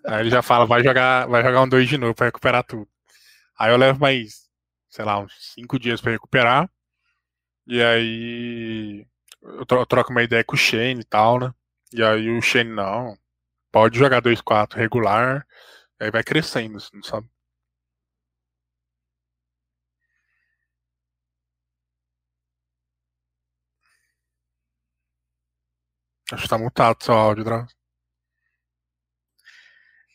B: Aí ele já fala, vai jogar, vai jogar um 2 de novo pra recuperar tudo. Aí eu levo mais, sei lá, uns 5 dias pra recuperar. E aí eu troco uma ideia com o Shane e tal, né? E aí o Shane, não, pode jogar 2-4 regular, aí vai crescendo, assim, sabe? Acho que tá mutado seu áudio, Drauzio.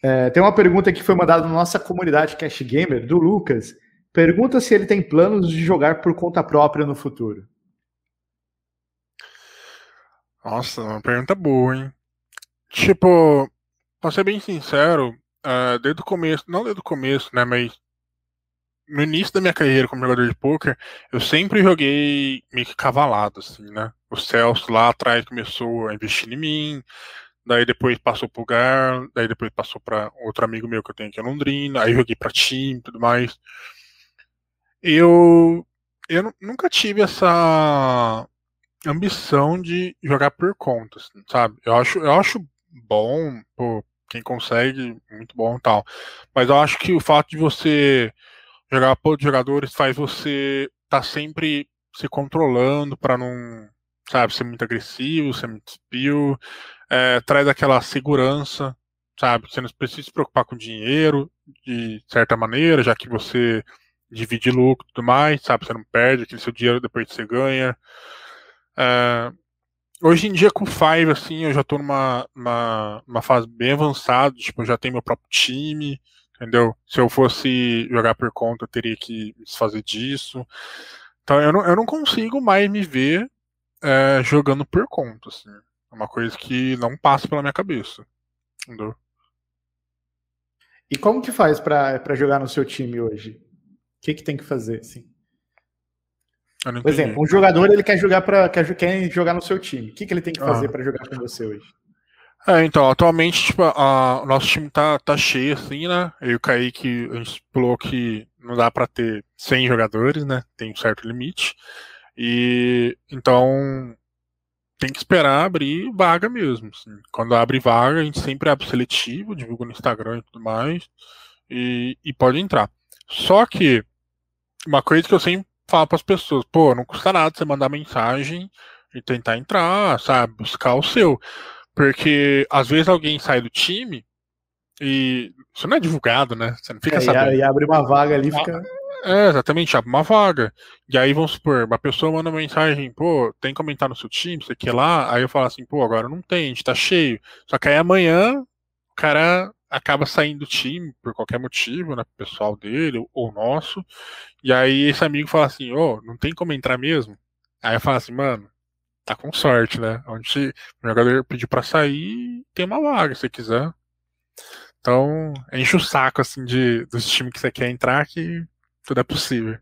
A: É, tem uma pergunta que foi mandada na nossa comunidade Cash Gamer, do Lucas. Pergunta se ele tem planos de jogar por conta própria no futuro.
B: Nossa, uma pergunta boa, hein? Tipo, pra ser bem sincero, uh, desde o começo, não desde o começo, né, mas no início da minha carreira como jogador de poker, eu sempre joguei meio que cavalado, assim, né? O Celso lá atrás começou a investir em mim, daí depois passou pro Gar, daí depois passou para outro amigo meu que eu tenho aqui em Londrina, aí joguei pra time e tudo mais. Eu, eu nunca tive essa ambição de jogar por conta, assim, sabe? Eu acho, eu acho bom, pô, quem consegue, muito bom e tal. Mas eu acho que o fato de você jogar por jogadores faz você estar tá sempre se controlando para não, sabe, ser muito agressivo, ser muito spill, é, traz aquela segurança, sabe? Você não precisa se preocupar com dinheiro de certa maneira, já que você divide lucro e tudo mais, sabe? Você não perde aquele seu dinheiro depois que você ganha. É, hoje em dia com Five, assim, eu já tô numa, numa, fase bem avançada, tipo, eu já tenho meu próprio time, entendeu? Se eu fosse jogar por conta, eu teria que desfazer disso. Então eu não, eu não consigo mais me ver é, jogando por conta, assim. É uma coisa que não passa pela minha cabeça. Entendeu?
A: E como que faz para jogar no seu time hoje? O que, que tem que fazer, assim? Por exemplo, um jogador ele quer jogar para quer, quer jogar no seu time. O que, que ele tem que fazer ah. para jogar com você hoje?
B: É, então, atualmente, tipo, a, o nosso time tá, tá cheio, assim, né? Eu e o Kaique, a gente falou que não dá para ter 100 jogadores, né? Tem um certo limite. E, então, tem que esperar abrir vaga mesmo. Assim. Quando abre vaga, a gente sempre abre seletivo, divulga no Instagram e tudo mais, e, e pode entrar. Só que, uma coisa que eu sempre falo para as pessoas, pô, não custa nada você mandar mensagem e tentar entrar, sabe? Buscar o seu. Porque às vezes alguém sai do time e isso não é divulgado, né? Você não fica é, sabendo.
A: E abre uma vaga ali, fica.
B: É, exatamente, abre uma vaga. E aí, vamos supor, uma pessoa manda uma mensagem, pô, tem comentar no seu time, você quer lá? Aí eu falo assim, pô, agora não tem, a gente tá cheio. Só que aí amanhã o cara acaba saindo do time por qualquer motivo, né? Pessoal dele ou nosso. E aí esse amigo fala assim, ô, oh, não tem como entrar mesmo? Aí eu falo assim, mano, tá com sorte, né? Onde o jogador pediu para sair, tem uma vaga se quiser. Então, enche o saco assim de dos times que você quer entrar que tudo é possível.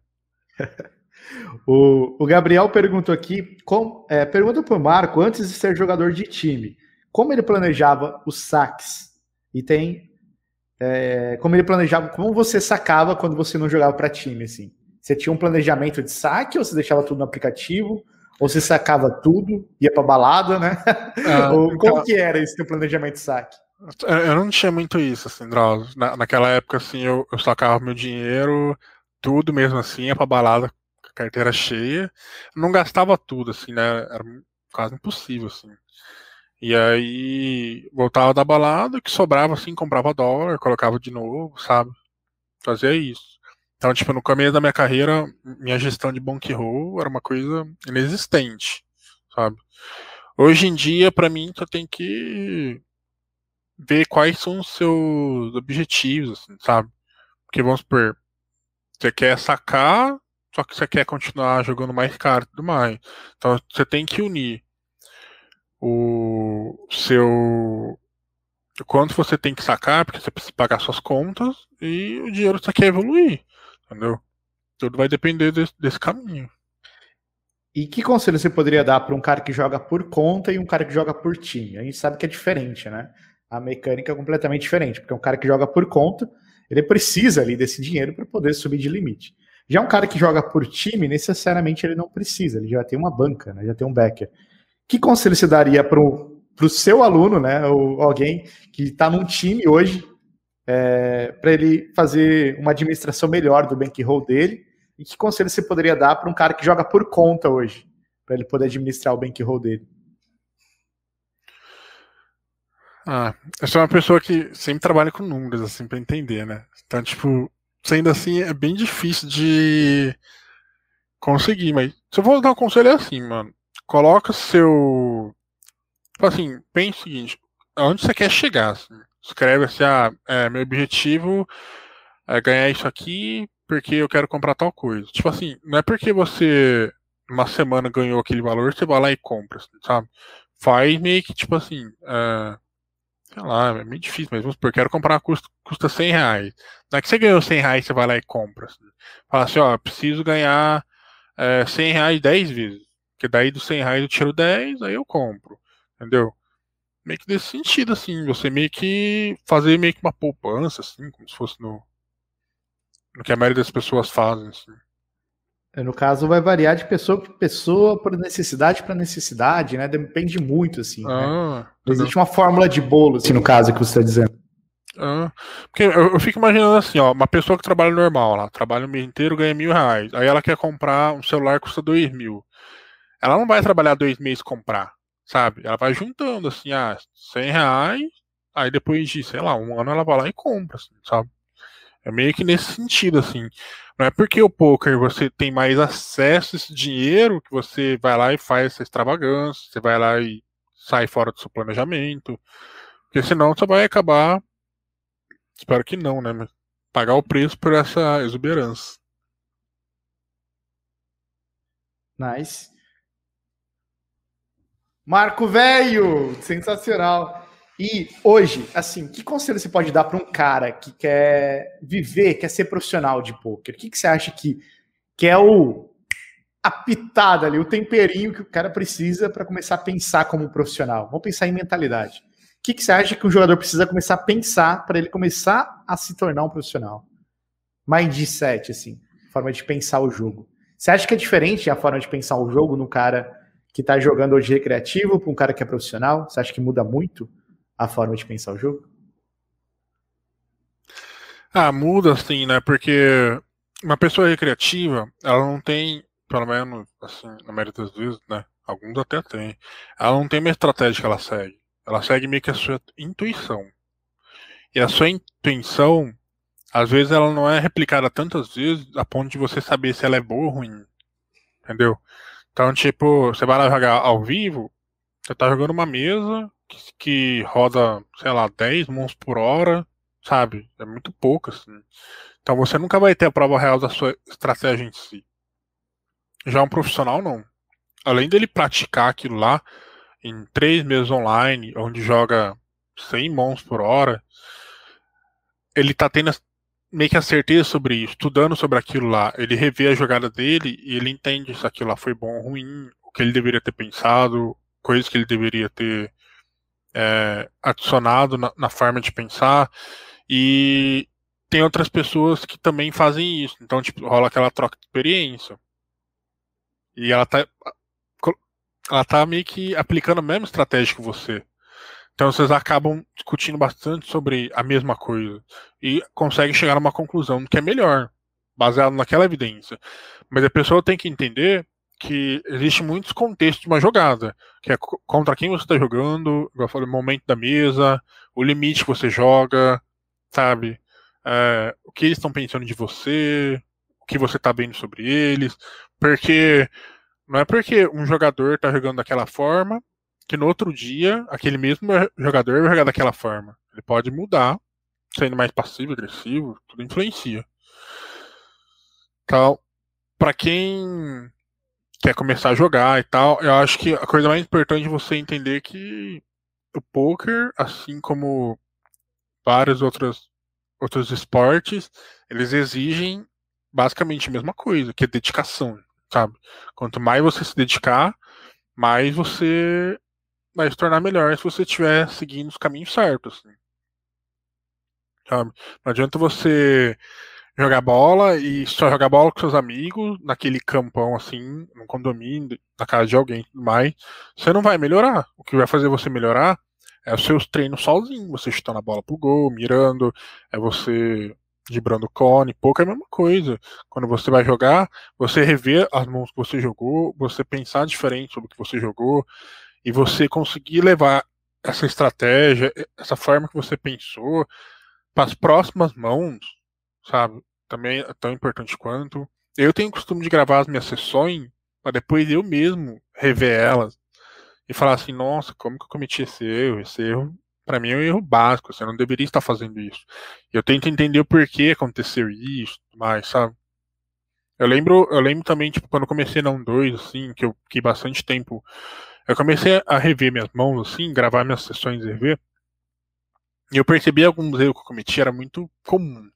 A: o, o, Gabriel perguntou aqui, com, é, pergunta para o Marco, antes de ser jogador de time, como ele planejava os saques? E tem é, como ele planejava, como você sacava quando você não jogava para time, assim? Você tinha um planejamento de saque ou você deixava tudo no aplicativo? Ou você sacava tudo, ia pra balada, né? Ah, Ou então, como que era esse teu planejamento de saque?
B: Eu não tinha muito isso, assim, Drauzio. Na, naquela época, assim, eu, eu sacava meu dinheiro, tudo mesmo assim, ia pra balada com a carteira cheia. Não gastava tudo, assim, né? Era quase impossível, assim. E aí voltava da balada, que sobrava assim, comprava dólar, colocava de novo, sabe? Fazia isso. Então, tipo, no começo da minha carreira, minha gestão de bankroll era uma coisa inexistente, sabe? Hoje em dia, para mim, só tem que ver quais são os seus objetivos, assim, sabe? Porque vamos supor, você quer sacar, só que você quer continuar jogando mais caro e tudo mais. Então você tem que unir o seu quanto você tem que sacar, porque você precisa pagar suas contas, e o dinheiro você quer evoluir. Entendeu? Tudo vai depender desse, desse caminho.
A: E que conselho você poderia dar para um cara que joga por conta e um cara que joga por time? A gente sabe que é diferente, né? A mecânica é completamente diferente, porque um cara que joga por conta, ele precisa ali desse dinheiro para poder subir de limite. Já um cara que joga por time, necessariamente ele não precisa, ele já tem uma banca, né? já tem um backer. Que conselho você daria para o seu aluno, né? Ou alguém que está num time hoje é, para ele fazer uma administração melhor do bankroll dele? E que conselho você poderia dar para um cara que joga por conta hoje, para ele poder administrar o bankroll dele?
B: Ah, eu sou uma pessoa que sempre trabalha com números, assim, para entender, né? Então, tipo, sendo assim, é bem difícil de conseguir, mas se eu vou dar um conselho é assim, mano. Coloca seu. Assim, pense o seguinte, aonde você quer chegar, assim. Escreve assim, ah, é, meu objetivo é ganhar isso aqui porque eu quero comprar tal coisa. Tipo assim, não é porque você uma semana ganhou aquele valor, você vai lá e compra, assim, sabe? Faz meio que tipo assim, é, sei lá, é meio difícil, mas vamos supor, quero comprar, custa, custa 100 reais. Não é que você ganhou 100 reais, você vai lá e compra. Assim. Fala assim, ó, preciso ganhar é, 100 reais 10 vezes. Porque daí dos 100 reais eu tiro 10, aí eu compro. Entendeu? Meio que nesse sentido, assim, você meio que fazer meio que uma poupança, assim, como se fosse no, no que a maioria das pessoas fazem, assim.
A: É, no caso, vai variar de pessoa para pessoa, por necessidade para necessidade, né? Depende muito, assim. Né? Ah, né? Não existe uma fórmula de bolo, assim, no caso que você está dizendo.
B: Ah, porque eu, eu, fico imaginando assim, ó, uma pessoa que trabalha normal, lá, trabalha o mês inteiro, ganha mil reais. Aí ela quer comprar um celular que custa dois mil. Ela não vai trabalhar dois meses comprar, sabe? Ela vai juntando, assim, ah, cem reais, aí depois de, sei lá, um ano ela vai lá e compra, assim, sabe? É meio que nesse sentido, assim. Não é porque o poker você tem mais acesso a esse dinheiro que você vai lá e faz essa extravagância, você vai lá e sai fora do seu planejamento. Porque senão você vai acabar. Espero que não, né? Pagar o preço por essa exuberância.
A: Nice. Marco Velho! Sensacional. E hoje, assim, que conselho você pode dar para um cara que quer viver, quer ser profissional de poker? O que, que você acha que, que é o a pitada ali, o temperinho que o cara precisa para começar a pensar como um profissional? Vamos pensar em mentalidade. O que, que você acha que um jogador precisa começar a pensar para ele começar a se tornar um profissional? Mindset, assim, forma de pensar o jogo. Você acha que é diferente a forma de pensar o jogo no cara que está jogando hoje recreativo para um cara que é profissional? Você acha que muda muito? a forma de pensar o jogo?
B: Ah, muda assim, né? Porque uma pessoa recreativa, ela não tem, pelo menos, assim, na maioria das vezes, né? Alguns até tem. Ela não tem uma estratégia que ela segue. Ela segue meio que a sua intuição. E a sua intuição, às vezes, ela não é replicada tantas vezes a ponto de você saber se ela é boa ou ruim. Entendeu? Então, tipo, você vai lá jogar ao vivo, você tá jogando uma mesa, que, que roda, sei lá, 10 mãos por hora, sabe? É muito pouco, assim. Então você nunca vai ter a prova real da sua estratégia em si. Já um profissional, não. Além dele praticar aquilo lá em três meses online, onde joga 100 mãos por hora, ele tá tendo meio que a certeza sobre isso, estudando sobre aquilo lá. Ele revê a jogada dele e ele entende se aquilo lá foi bom ou ruim, o que ele deveria ter pensado, coisas que ele deveria ter é, adicionado na, na, forma de pensar e tem outras pessoas que também fazem isso. Então, tipo, rola aquela troca de experiência. E ela tá, ela tá meio que aplicando a mesma estratégia que você. Então vocês acabam discutindo bastante sobre a mesma coisa e conseguem chegar a uma conclusão que é melhor, baseado naquela evidência. Mas a pessoa tem que entender que existe muitos contextos de uma jogada, que é contra quem você está jogando, igual eu falei, o momento da mesa, o limite que você joga, sabe? É, o que eles estão pensando de você, o que você está vendo sobre eles, porque não é porque um jogador está jogando daquela forma que no outro dia aquele mesmo jogador vai jogar daquela forma. Ele pode mudar, sendo mais passivo, agressivo, tudo influencia. Então, para quem quer começar a jogar e tal, eu acho que a coisa mais importante é você entender que o poker, assim como vários outros, outros esportes, eles exigem basicamente a mesma coisa, que é dedicação, sabe? Quanto mais você se dedicar, mais você vai se tornar melhor se você estiver seguindo os caminhos certos. Assim. Sabe? Não adianta você jogar bola e só jogar bola com seus amigos, naquele campão assim, no condomínio, na casa de alguém e tudo mais, você não vai melhorar. O que vai fazer você melhorar é os seus treinos sozinho, você chutando a bola pro gol, mirando, é você vibrando cone, pouco é a mesma coisa. Quando você vai jogar, você rever as mãos que você jogou, você pensar diferente sobre o que você jogou e você conseguir levar essa estratégia, essa forma que você pensou para as próximas mãos, sabe? Também é tão importante quanto. Eu tenho o costume de gravar as minhas sessões para depois eu mesmo rever elas e falar assim, nossa, como que eu cometi esse erro? Esse erro, para mim, é um erro básico, você não deveria estar fazendo isso. Eu tento entender o porquê aconteceu isso, mais, sabe? Eu lembro, eu lembro também, tipo, quando comecei na 1-2, assim, que eu fiquei bastante tempo. Eu comecei a rever minhas mãos, assim, gravar minhas sessões e rever. E eu percebi alguns erros que eu cometi, era muito comum.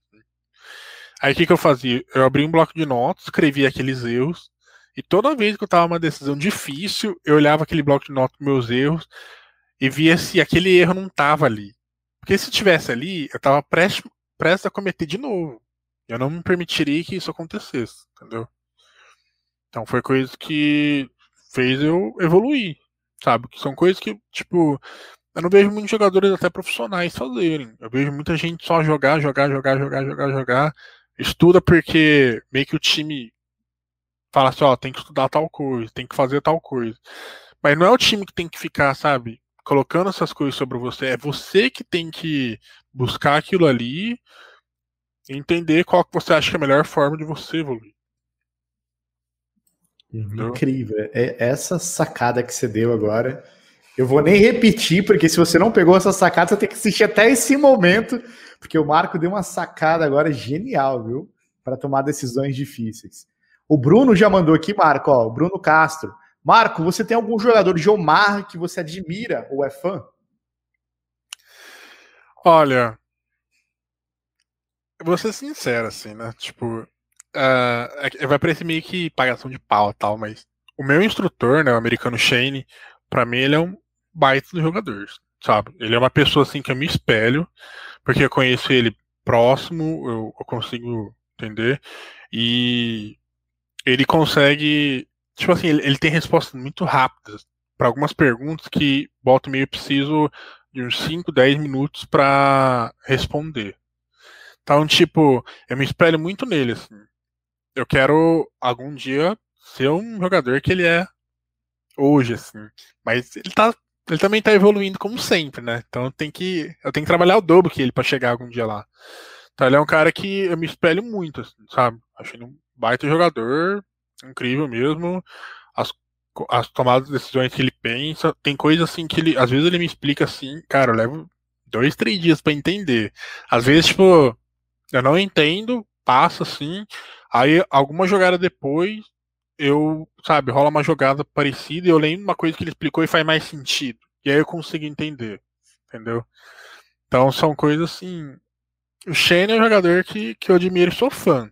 B: Aí o que, que eu fazia? Eu abri um bloco de notas, escrevia aqueles erros, e toda vez que eu tava uma decisão difícil, eu olhava aquele bloco de notas com meus erros e via se aquele erro não tava ali. Porque se tivesse ali, eu tava prestes, prestes a cometer de novo. Eu não me permitiria que isso acontecesse, entendeu? Então foi coisa que fez eu evoluir, sabe? Que são coisas que, tipo, eu não vejo muitos jogadores até profissionais fazerem. Eu vejo muita gente só jogar, jogar, jogar, jogar, jogar, jogar. Estuda porque meio que o time fala assim, ó, tem que estudar tal coisa, tem que fazer tal coisa. Mas não é o time que tem que ficar, sabe, colocando essas coisas sobre você, é você que tem que buscar aquilo ali e entender qual que você acha que é a melhor forma de você evoluir.
A: Uhum. Incrível. É essa sacada que você deu agora. Eu vou nem repetir, porque se você não pegou essa sacada, você tem que assistir até esse momento, porque o Marco deu uma sacada agora genial, viu? Para tomar decisões difíceis. O Bruno já mandou aqui, Marco, ó, o Bruno Castro. Marco, você tem algum jogador de Omar que você admira ou é fã?
B: Olha, vou ser sincero, assim, né? Tipo, uh, vai parecer meio que pagação de pau tal, mas o meu instrutor, né, o americano Shane, para mim ele é um baita do jogador, sabe? Ele é uma pessoa assim que eu me espelho, porque eu conheço ele próximo, eu, eu consigo entender, e ele consegue. Tipo assim, ele, ele tem respostas muito rápidas para algumas perguntas que volta meio preciso de uns 5, 10 minutos para responder. Então, tipo, eu me espelho muito nele, assim. Eu quero algum dia ser um jogador que ele é hoje, assim. Mas ele tá. Ele também tá evoluindo como sempre, né? Então tem que. Eu tenho que trabalhar o dobro que ele para chegar algum dia lá. Então ele é um cara que eu me espelho muito, assim, sabe? Acho ele um baita jogador, incrível mesmo. As, as tomadas de decisões que ele pensa, tem coisas assim que ele, às vezes ele me explica assim, cara, eu levo dois, três dias para entender. Às vezes, tipo, eu não entendo, passa assim, aí alguma jogada depois, eu, sabe, rola uma jogada parecida e eu lembro uma coisa que ele explicou e faz mais sentido. E aí eu consigo entender, entendeu? Então são coisas assim. O Shane é um jogador que, que eu admiro e sou fã.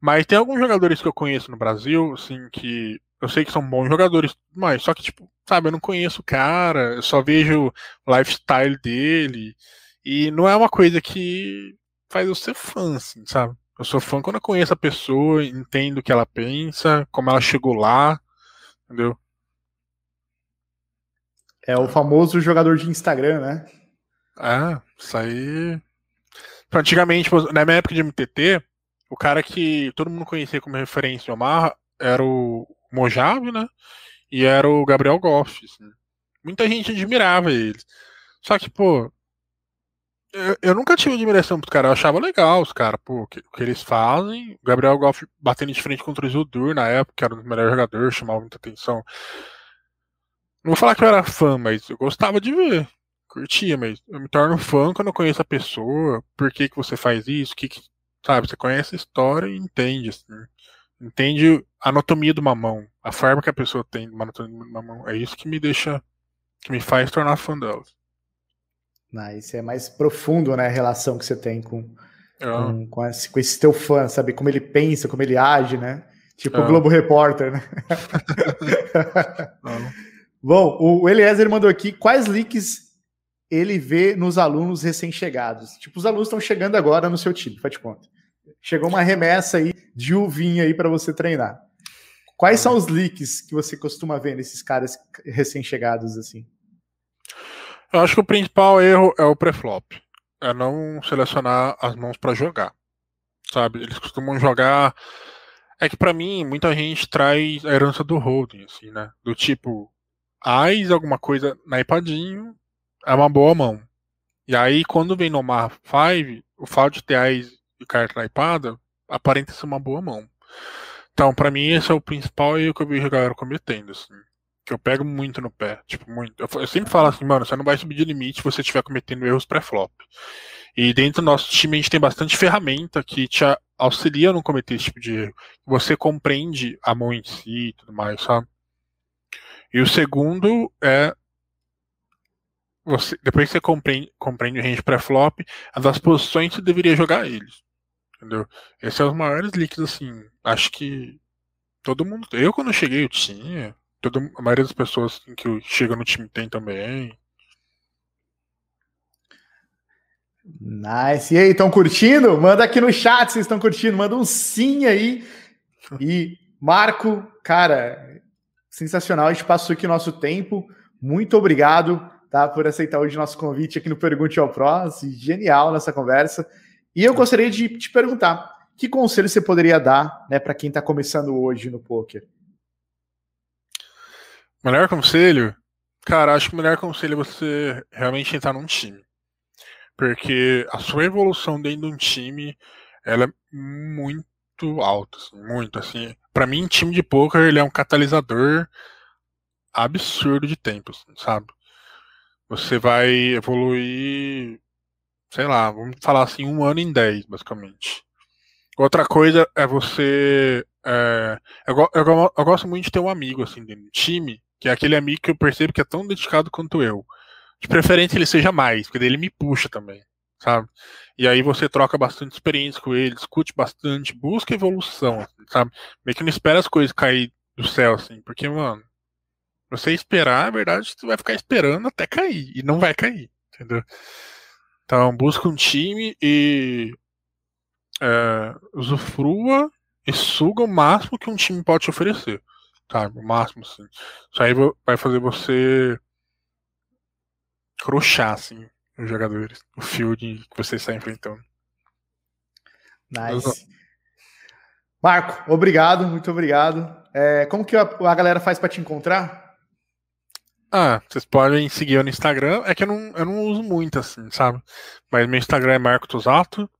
B: Mas tem alguns jogadores que eu conheço no Brasil, assim, que eu sei que são bons jogadores, mas só que, tipo, sabe, eu não conheço o cara, eu só vejo o lifestyle dele. E não é uma coisa que faz eu ser fã, assim, sabe? Eu sou fã quando eu conheço a pessoa, entendo o que ela pensa, como ela chegou lá, entendeu?
A: É o famoso jogador de Instagram, né?
B: É, isso aí. Antigamente, tipo, na minha época de MTT, o cara que todo mundo conhecia como referência Omar era o Mojave, né? E era o Gabriel Goff. Assim. Muita gente admirava eles. Só que, pô, eu, eu nunca tive admiração pros caras. Eu achava legal os caras, pô, o que, que, eles fazem. O Gabriel Goff batendo de frente contra o Isildur na época, que era um dos melhores jogadores, chamava muita atenção. Não vou falar que eu era fã, mas eu gostava de ver. Curtia, mas eu me torno fã quando eu conheço a pessoa. Por que, que você faz isso? Que, que Sabe, você conhece a história e entende, assim, entende a anatomia de uma mão, a forma que a pessoa tem de uma anatomia de uma mão. É isso que me deixa, que me faz tornar fã delas.
A: Ah, isso é mais profundo, né, a relação que você tem com, é. com, com, esse, com esse teu fã, sabe, como ele pensa, como ele age, né? Tipo é. o Globo Repórter, né? Bom, o Eliezer mandou aqui quais leaks ele vê nos alunos recém-chegados. Tipo, os alunos estão chegando agora no seu time, faz de conta. Chegou uma remessa aí de uvinha aí para você treinar. Quais são os leaks que você costuma ver nesses caras recém-chegados assim?
B: Eu acho que o principal erro é o pré-flop. É não selecionar as mãos para jogar. Sabe? Eles costumam jogar. É que para mim, muita gente traz a herança do holding, assim, né? Do tipo, Ais, alguma coisa naipadinho, é uma boa mão. E aí, quando vem no Mar 5, o fato de ter Ais e carta naipada aparenta ser uma boa mão. Então, para mim, esse é o principal erro que eu vejo a galera cometendo, assim. Que eu pego muito no pé, tipo, muito. Eu, eu sempre falo assim, mano, você não vai subir de limite se você estiver cometendo erros pré-flop. E dentro do nosso time a gente tem bastante ferramenta que te auxilia a não cometer esse tipo de erro. Você compreende a mão em si e tudo mais, sabe? E o segundo é você, depois que você compreende, compreende o range pré-flop, as posições você deveria jogar eles. Entendeu? Esses são os maiores leaks, assim. Acho que todo mundo. Eu, quando cheguei, eu tinha. Todo, a maioria das pessoas que chegam no time tem também.
A: Nice. E aí, estão curtindo? Manda aqui no chat se estão curtindo. Manda um sim aí. E Marco, cara, sensacional. A gente passou aqui o nosso tempo. Muito obrigado tá, por aceitar hoje nosso convite aqui no Pergunte ao Pro. Genial nessa conversa. E eu gostaria de te perguntar: que conselho você poderia dar né, para quem está começando hoje no poker?
B: Melhor conselho? Cara, acho que o melhor conselho é você realmente entrar num time. Porque a sua evolução dentro de um time, ela é muito alta, assim, muito assim. Para mim, time de poker, ele é um catalisador absurdo de tempo, assim, sabe? Você vai evoluir, sei lá, vamos falar assim, um ano em dez, basicamente. Outra coisa é você. É, eu, eu, eu, gosto muito de ter um amigo assim dentro do time, que é aquele amigo que eu percebo que é tão dedicado quanto eu. De preferência ele seja mais, porque ele me puxa também, sabe? E aí você troca bastante experiência com ele, discute bastante, busca evolução, assim, sabe? Meio que não espera as coisas cair do céu, assim, porque, mano, você esperar, na verdade, você vai ficar esperando até cair, e não vai cair, entendeu? Então, busca um time e é, usufrua e suga o máximo que um time pode te oferecer. Sabe? O máximo, assim. Isso aí vai fazer você cruxar, assim, os jogadores. O field que você está enfrentando.
A: Nice. Marco, obrigado, muito obrigado. É, como que a, a galera faz para te encontrar?
B: Ah, vocês podem seguir eu no Instagram. É que eu não, eu não uso muito, assim, sabe? Mas meu Instagram é Marco Tosato.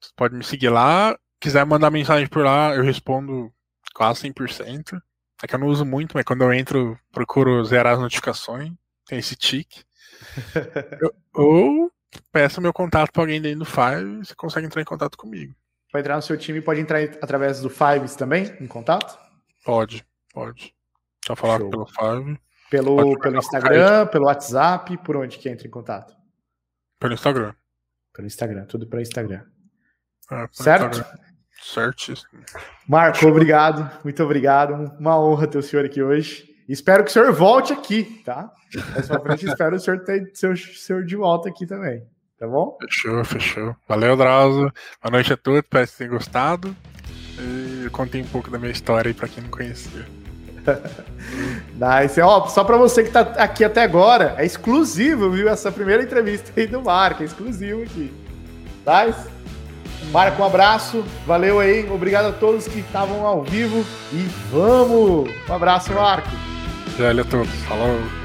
B: Você pode me seguir lá. Quiser mandar mensagem por lá, eu respondo quase 100%. É que eu não uso muito, mas quando eu entro, procuro zerar as notificações. Tem esse tique. eu, ou peço meu contato para alguém dentro do Five e você consegue entrar em contato comigo.
A: Para entrar no seu time, pode entrar através do Fives também, em contato?
B: Pode, pode. Só falar Show. pelo Five.
A: Pelo, pelo Instagram, pelo WhatsApp, por onde que entra em contato?
B: Pelo Instagram.
A: Pelo Instagram, tudo pelo Instagram.
B: É,
A: certo?
B: Instagram. Certíssimo.
A: Marco, obrigado, muito obrigado. Uma honra ter o senhor aqui hoje. Espero que o senhor volte aqui, tá? Mais pra frente, espero o senhor ter seu, senhor de volta aqui também. Tá bom?
B: Fechou, fechou. Valeu, Drauzio. Boa noite a todos, espero que tenham gostado. E eu contei um pouco da minha história aí pra quem não conhecia.
A: nice. Ó, só para você que tá aqui até agora, é exclusivo, viu? Essa primeira entrevista aí do Marco, é exclusivo aqui. Nice. Marco, um abraço, valeu aí, obrigado a todos que estavam ao vivo e vamos! Um abraço, Marco.
B: Velho a todos, falou.